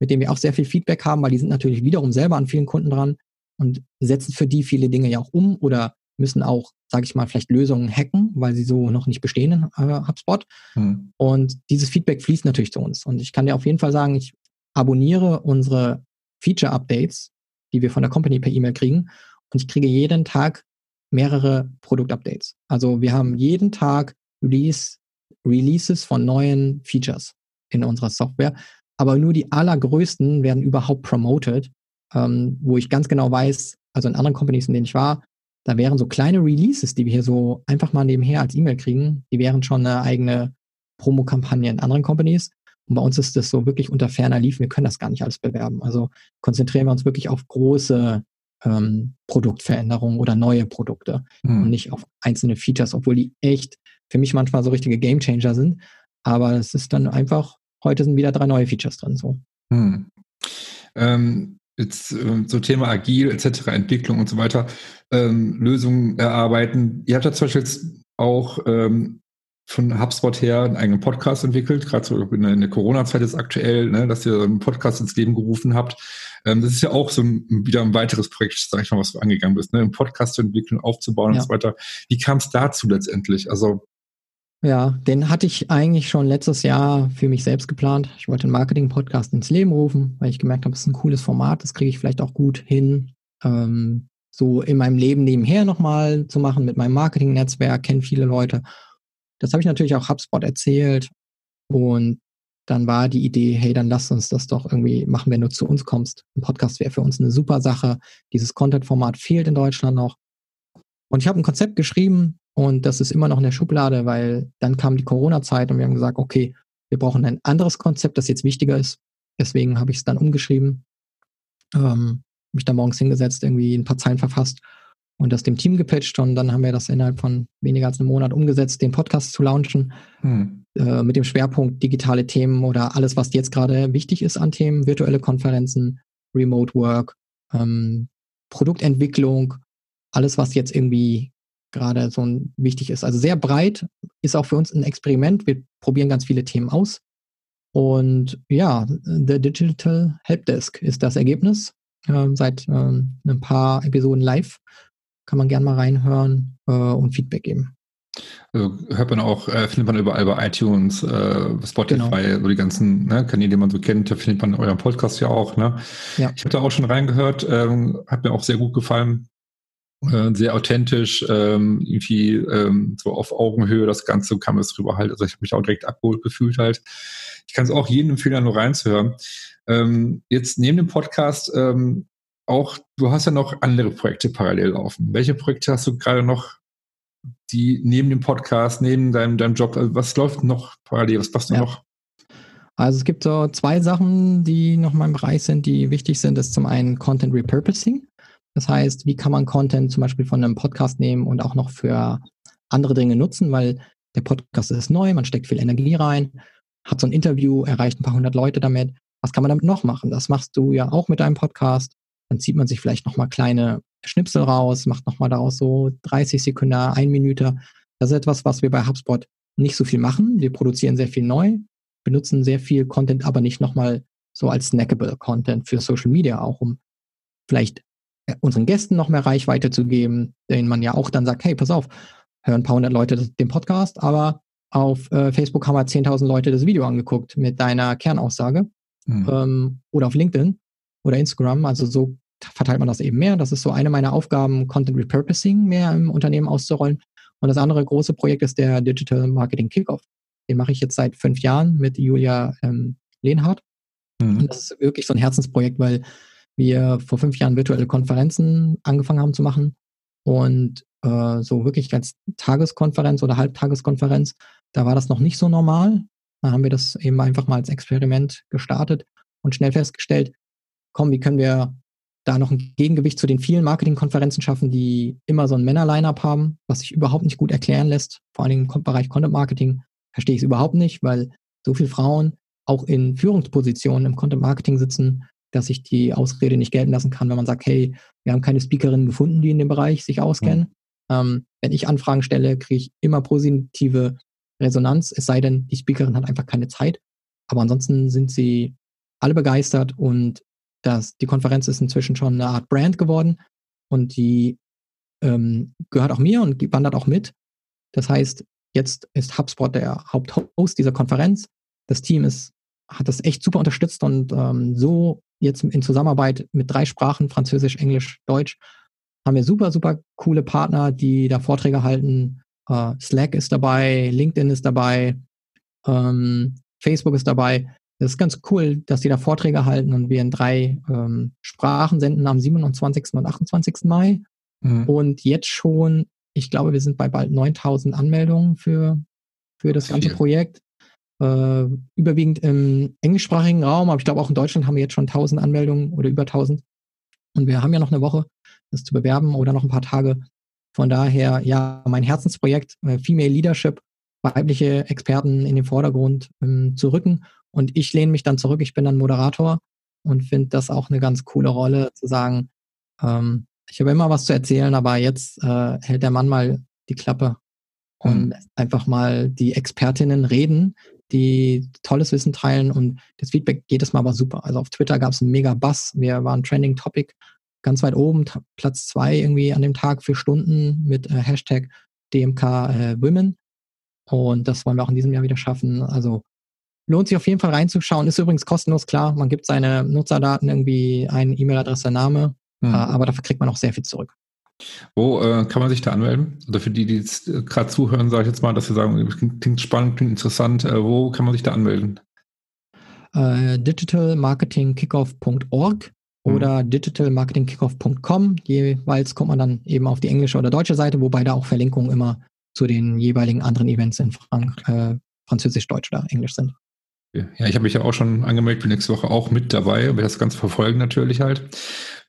mit denen wir auch sehr viel Feedback haben, weil die sind natürlich wiederum selber an vielen Kunden dran und setzen für die viele Dinge ja auch um oder müssen auch, sage ich mal, vielleicht Lösungen hacken, weil sie so noch nicht bestehen in äh, HubSpot. Hm. Und dieses Feedback fließt natürlich zu uns. Und ich kann dir auf jeden Fall sagen, ich abonniere unsere Feature-Updates, die wir von der Company per E-Mail kriegen. Und ich kriege jeden Tag mehrere Produktupdates. Also wir haben jeden Tag Release, Releases von neuen Features in unserer Software, aber nur die allergrößten werden überhaupt promoted, ähm, wo ich ganz genau weiß, also in anderen Companies, in denen ich war, da wären so kleine Releases, die wir hier so einfach mal nebenher als E-Mail kriegen, die wären schon eine eigene Promo-Kampagne in anderen Companies. Und bei uns ist das so wirklich unter ferner Lief. Wir können das gar nicht alles bewerben. Also konzentrieren wir uns wirklich auf große ähm, Produktveränderungen oder neue Produkte hm. und nicht auf einzelne Features, obwohl die echt für mich manchmal so richtige Gamechanger sind. Aber es ist dann einfach, heute sind wieder drei neue Features drin. So. Hm. Ähm, jetzt äh, so Thema Agil etc., Entwicklung und so weiter, ähm, Lösungen erarbeiten. Ihr habt da zum Beispiel jetzt auch ähm, von HubSpot her einen eigenen Podcast entwickelt, gerade so in der, Corona-Zeit ist aktuell, ne, dass ihr einen Podcast ins Leben gerufen habt. Ähm, das ist ja auch so ein, wieder ein weiteres Projekt, sag ich mal, was du angegangen bist, ne, einen Podcast zu entwickeln, aufzubauen ja. und so weiter. Wie kam es dazu letztendlich? Also ja, den hatte ich eigentlich schon letztes Jahr für mich selbst geplant. Ich wollte einen Marketing-Podcast ins Leben rufen, weil ich gemerkt habe, es ist ein cooles Format, das kriege ich vielleicht auch gut hin, ähm, so in meinem Leben nebenher nochmal zu machen mit meinem Marketing-Netzwerk, kenne viele Leute. Das habe ich natürlich auch HubSpot erzählt und dann war die Idee, hey, dann lass uns das doch irgendwie machen, wenn du zu uns kommst. Ein Podcast wäre für uns eine super Sache. Dieses Content-Format fehlt in Deutschland noch. Und ich habe ein Konzept geschrieben, und das ist immer noch in der Schublade, weil dann kam die Corona-Zeit und wir haben gesagt, okay, wir brauchen ein anderes Konzept, das jetzt wichtiger ist. Deswegen habe ich es dann umgeschrieben, ähm, mich da morgens hingesetzt, irgendwie ein paar Zeilen verfasst und das dem Team gepitcht und dann haben wir das innerhalb von weniger als einem Monat umgesetzt, den Podcast zu launchen hm. äh, mit dem Schwerpunkt digitale Themen oder alles, was jetzt gerade wichtig ist an Themen, virtuelle Konferenzen, Remote Work, ähm, Produktentwicklung, alles, was jetzt irgendwie gerade so ein, wichtig ist. Also sehr breit, ist auch für uns ein Experiment. Wir probieren ganz viele Themen aus. Und ja, The Digital Helpdesk ist das Ergebnis. Ähm, seit ähm, ein paar Episoden live. Kann man gerne mal reinhören äh, und Feedback geben. Also hört man auch, äh, findet man überall bei iTunes, äh, Spotify, genau. so die ganzen ne, Kanäle, die man so kennt, da findet man euren Podcast ja auch. Ne? Ja. Ich habe da auch schon reingehört, ähm, hat mir auch sehr gut gefallen. Äh, sehr authentisch, ähm, irgendwie ähm, so auf Augenhöhe das Ganze kam es drüber halt. Also ich habe mich auch direkt abgeholt gefühlt halt. Ich kann es auch jedem empfehlen, nur reinzuhören. Ähm, jetzt neben dem Podcast ähm, auch, du hast ja noch andere Projekte parallel laufen. Welche Projekte hast du gerade noch, die neben dem Podcast, neben deinem, deinem Job, also was läuft noch parallel? Was passt ja. noch? Also es gibt so zwei Sachen, die noch mal im Bereich sind, die wichtig sind. Das ist zum einen Content Repurposing. Das heißt, wie kann man Content zum Beispiel von einem Podcast nehmen und auch noch für andere Dinge nutzen, weil der Podcast ist neu, man steckt viel Energie rein, hat so ein Interview, erreicht ein paar hundert Leute damit. Was kann man damit noch machen? Das machst du ja auch mit deinem Podcast. Dann zieht man sich vielleicht nochmal kleine Schnipsel raus, macht nochmal daraus so 30 Sekunden, ein Minute. Das ist etwas, was wir bei HubSpot nicht so viel machen. Wir produzieren sehr viel neu, benutzen sehr viel Content, aber nicht nochmal so als snackable Content für Social Media, auch um vielleicht unseren Gästen noch mehr Reichweite zu geben, denen man ja auch dann sagt, hey, pass auf, hören ein paar hundert Leute den Podcast, aber auf äh, Facebook haben wir 10.000 Leute das Video angeguckt mit deiner Kernaussage mhm. ähm, oder auf LinkedIn oder Instagram. Also so verteilt man das eben mehr. Das ist so eine meiner Aufgaben, Content Repurposing mehr im Unternehmen auszurollen. Und das andere große Projekt ist der Digital Marketing Kickoff. Den mache ich jetzt seit fünf Jahren mit Julia ähm, Lehnhardt. Mhm. Und das ist wirklich so ein Herzensprojekt, weil wir vor fünf Jahren virtuelle Konferenzen angefangen haben zu machen und äh, so wirklich als Tageskonferenz oder Halbtageskonferenz, da war das noch nicht so normal. Da haben wir das eben einfach mal als Experiment gestartet und schnell festgestellt, komm, wie können wir da noch ein Gegengewicht zu den vielen Marketingkonferenzen schaffen, die immer so ein Männer-Line-Up haben, was sich überhaupt nicht gut erklären lässt. Vor allem im Bereich Content Marketing verstehe ich es überhaupt nicht, weil so viele Frauen auch in Führungspositionen im Content Marketing sitzen, dass ich die Ausrede nicht gelten lassen kann, wenn man sagt, hey, wir haben keine Speakerinnen gefunden, die in dem Bereich sich auskennen. Mhm. Ähm, wenn ich Anfragen stelle, kriege ich immer positive Resonanz, es sei denn, die Speakerin hat einfach keine Zeit. Aber ansonsten sind sie alle begeistert und das, die Konferenz ist inzwischen schon eine Art Brand geworden und die ähm, gehört auch mir und wandert auch mit. Das heißt, jetzt ist HubSpot der Haupthost dieser Konferenz. Das Team ist, hat das echt super unterstützt und ähm, so jetzt in Zusammenarbeit mit drei Sprachen, Französisch, Englisch, Deutsch, haben wir super, super coole Partner, die da Vorträge halten. Äh, Slack ist dabei, LinkedIn ist dabei, ähm, Facebook ist dabei. Das ist ganz cool, dass die da Vorträge halten und wir in drei ähm, Sprachen senden am 27. und 28. Mai. Mhm. Und jetzt schon, ich glaube, wir sind bei bald 9000 Anmeldungen für, für das ganze Projekt. Äh, überwiegend im englischsprachigen Raum, aber ich glaube auch in Deutschland haben wir jetzt schon 1000 Anmeldungen oder über 1000. Und wir haben ja noch eine Woche, das zu bewerben oder noch ein paar Tage. Von daher, ja, mein Herzensprojekt, äh, Female Leadership, weibliche Experten in den Vordergrund ähm, zu rücken. Und ich lehne mich dann zurück, ich bin dann Moderator und finde das auch eine ganz coole Rolle, zu sagen, ähm, ich habe immer was zu erzählen, aber jetzt äh, hält der Mann mal die Klappe und mhm. einfach mal die Expertinnen reden, die tolles Wissen teilen und das Feedback jedes Mal aber super. Also auf Twitter gab es einen mega Bass. Wir waren Trending Topic ganz weit oben, Platz zwei irgendwie an dem Tag für Stunden mit äh, Hashtag DMK äh, Women. Und das wollen wir auch in diesem Jahr wieder schaffen. Also lohnt sich auf jeden Fall reinzuschauen. Ist übrigens kostenlos, klar. Man gibt seine Nutzerdaten irgendwie ein, E-Mail-Adresse, Name, mhm. aber dafür kriegt man auch sehr viel zurück. Wo äh, kann man sich da anmelden? Oder für die, die jetzt äh, gerade zuhören, sage ich jetzt mal, dass sie sagen, klingt spannend, klingt interessant. Äh, wo kann man sich da anmelden? Äh, digitalmarketingkickoff.org mhm. oder digitalmarketingkickoff.com. Jeweils kommt man dann eben auf die englische oder deutsche Seite, wobei da auch Verlinkungen immer zu den jeweiligen anderen Events in Frank äh, Französisch, Deutsch oder Englisch sind. Ja, ich habe mich ja auch schon angemeldet, bin nächste Woche auch mit dabei, werde das Ganze verfolgen natürlich halt.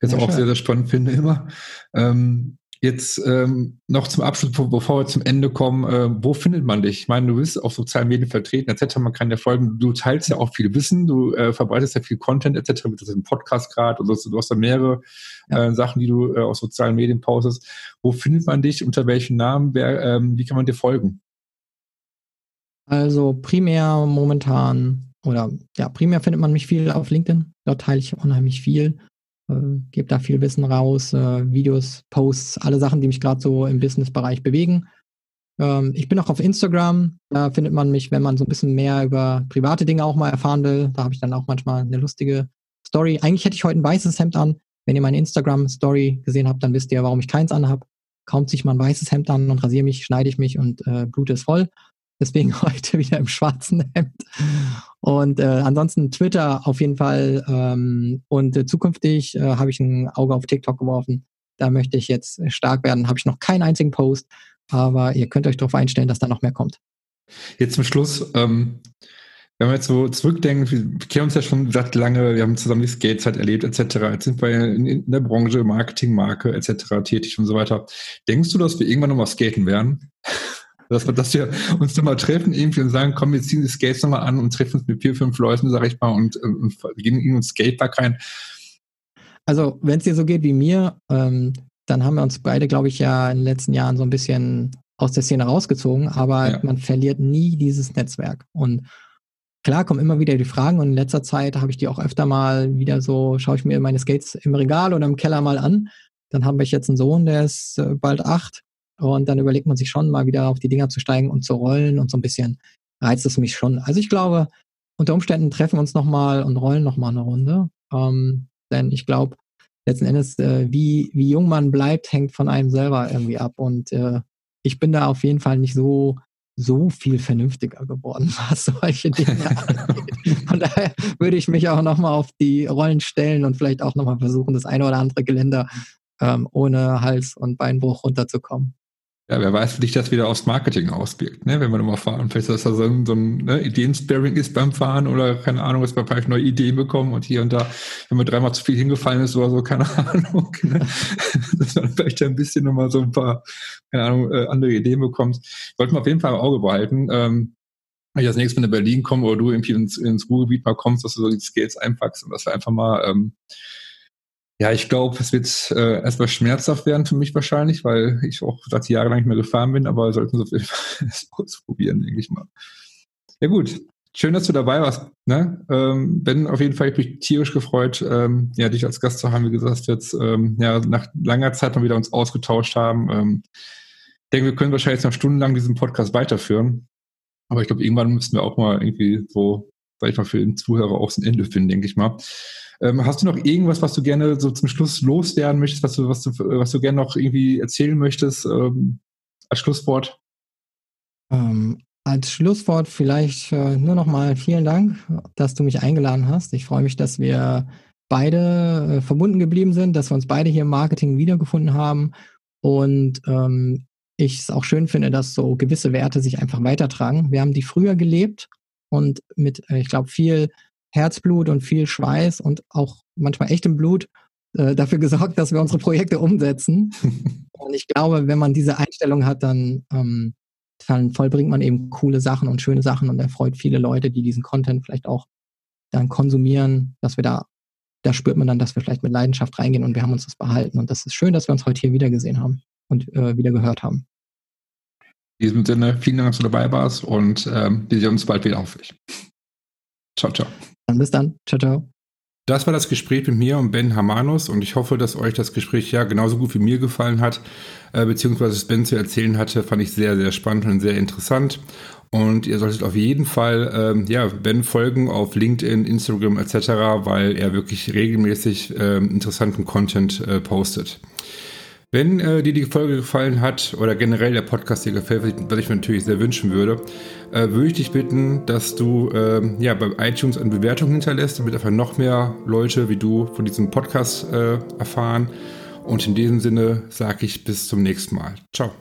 Jetzt ja, auch schön. sehr, sehr spannend finde immer. Ähm, jetzt ähm, noch zum Abschluss, bevor wir zum Ende kommen, äh, wo findet man dich? Ich meine, du bist auf sozialen Medien vertreten, etc. Man kann ja folgen, du teilst ja auch viel Wissen, du äh, verbreitest ja viel Content, etc. Mit dem Podcast gerade, oder du hast da mehrere ja. äh, Sachen, die du äh, auf sozialen Medien postest. Wo findet man dich? Unter welchen Namen? Wer, ähm, wie kann man dir folgen? Also primär momentan oder ja, primär findet man mich viel auf LinkedIn. Dort teile ich unheimlich viel, gebe da viel Wissen raus, äh, Videos, Posts, alle Sachen, die mich gerade so im Business-Bereich bewegen. Ähm, ich bin auch auf Instagram. Da findet man mich, wenn man so ein bisschen mehr über private Dinge auch mal erfahren will. Da habe ich dann auch manchmal eine lustige Story. Eigentlich hätte ich heute ein weißes Hemd an. Wenn ihr meine Instagram-Story gesehen habt, dann wisst ihr, warum ich keins anhabe. Kaum sich mal ein weißes Hemd an und rasiere mich, schneide ich mich und äh, Blut ist voll. Deswegen heute wieder im schwarzen Hemd. Und äh, ansonsten Twitter auf jeden Fall. Ähm, und äh, zukünftig äh, habe ich ein Auge auf TikTok geworfen. Da möchte ich jetzt stark werden. Habe ich noch keinen einzigen Post, aber ihr könnt euch darauf einstellen, dass da noch mehr kommt. Jetzt zum Schluss, ähm, wenn wir jetzt so zurückdenken, wir kennen uns ja schon seit lange, wir haben zusammen die Skatezeit erlebt, etc. Jetzt sind wir in, in der Branche, Marketing, Marke, etc. tätig und so weiter. Denkst du, dass wir irgendwann nochmal skaten werden? Dass wir, dass wir uns nochmal treffen irgendwie und sagen, komm, wir ziehen die Skates nochmal an und treffen uns mit vier, fünf Leuten, sag ich mal, und, und gehen in uns Skatepark rein. Also, wenn es dir so geht wie mir, ähm, dann haben wir uns beide, glaube ich, ja in den letzten Jahren so ein bisschen aus der Szene rausgezogen, aber ja. man verliert nie dieses Netzwerk. Und klar kommen immer wieder die Fragen und in letzter Zeit habe ich die auch öfter mal wieder so, schaue ich mir meine Skates im Regal oder im Keller mal an. Dann habe ich jetzt einen Sohn, der ist äh, bald acht und dann überlegt man sich schon mal wieder auf die Dinger zu steigen und zu rollen und so ein bisschen reizt es mich schon. Also ich glaube, unter Umständen treffen wir uns nochmal und rollen nochmal eine Runde. Ähm, denn ich glaube, letzten Endes, äh, wie, wie jung man bleibt, hängt von einem selber irgendwie ab. Und äh, ich bin da auf jeden Fall nicht so, so viel vernünftiger geworden, was solche Dinge angeht. Von daher würde ich mich auch nochmal auf die Rollen stellen und vielleicht auch nochmal versuchen, das eine oder andere Geländer ähm, ohne Hals- und Beinbruch runterzukommen. Ja, wer weiß, wie sich das wieder aufs Marketing auswirkt, ne? wenn wir nochmal fahren. Vielleicht, dass da so ein, so ein ne, Ideensparing ist beim Fahren oder keine Ahnung, dass wir vielleicht neue Ideen bekommen und hier und da, wenn man dreimal zu viel hingefallen ist oder so, keine Ahnung. Ne? dass man vielleicht ein bisschen nochmal so ein paar, keine Ahnung, äh, andere Ideen bekommt. Wollten wir auf jeden Fall im Auge behalten. Ähm, wenn ich als nächstes Mal in Berlin komme oder du irgendwie ins, ins Ruhrgebiet mal kommst, dass du so die Skills einpackst und dass wir einfach mal ähm, ja, ich glaube, es wird äh, erstmal schmerzhaft werden für mich wahrscheinlich, weil ich auch seit Jahren nicht mehr gefahren bin, aber sollten so viel ausprobieren, denke ich mal. Ja gut, schön, dass du dabei warst. Ne? Ähm, bin auf jeden Fall ich bin tierisch gefreut, ähm, ja, dich als Gast zu haben, wie gesagt, jetzt ähm, ja, nach langer Zeit mal wieder uns ausgetauscht haben. Ähm, ich denke, wir können wahrscheinlich jetzt noch stundenlang diesen Podcast weiterführen. Aber ich glaube, irgendwann müssen wir auch mal irgendwie so sag ich mal, für den Zuhörer auch ein Ende finden, denke ich mal. Ähm, hast du noch irgendwas, was du gerne so zum Schluss loswerden möchtest, was du, was du, was du gerne noch irgendwie erzählen möchtest ähm, als Schlusswort? Ähm, als Schlusswort vielleicht äh, nur nochmal vielen Dank, dass du mich eingeladen hast. Ich freue mich, dass wir beide äh, verbunden geblieben sind, dass wir uns beide hier im Marketing wiedergefunden haben und ähm, ich es auch schön finde, dass so gewisse Werte sich einfach weitertragen. Wir haben die früher gelebt und mit, äh, ich glaube, viel Herzblut und viel Schweiß und auch manchmal echtem Blut äh, dafür gesorgt, dass wir unsere Projekte umsetzen. und ich glaube, wenn man diese Einstellung hat, dann, ähm, dann vollbringt man eben coole Sachen und schöne Sachen und erfreut viele Leute, die diesen Content vielleicht auch dann konsumieren, dass wir da, da spürt man dann, dass wir vielleicht mit Leidenschaft reingehen und wir haben uns das behalten. Und das ist schön, dass wir uns heute hier wieder gesehen haben und äh, wieder gehört haben. In diesem Sinne, vielen Dank, dass du dabei warst und ähm, wir sehen uns bald wieder auf dich. Ciao, ciao. Dann bis dann. Ciao, ciao. Das war das Gespräch mit mir und Ben Hamanus und ich hoffe, dass euch das Gespräch ja genauso gut wie mir gefallen hat, äh, beziehungsweise was Ben zu erzählen hatte, fand ich sehr, sehr spannend und sehr interessant. Und ihr solltet auf jeden Fall, ähm, ja, Ben folgen auf LinkedIn, Instagram etc., weil er wirklich regelmäßig ähm, interessanten Content äh, postet. Wenn äh, dir die Folge gefallen hat oder generell der Podcast dir gefällt, was ich mir natürlich sehr wünschen würde, äh, würde ich dich bitten, dass du äh, ja, bei iTunes eine Bewertung hinterlässt, damit einfach noch mehr Leute wie du von diesem Podcast äh, erfahren. Und in diesem Sinne sage ich bis zum nächsten Mal. Ciao.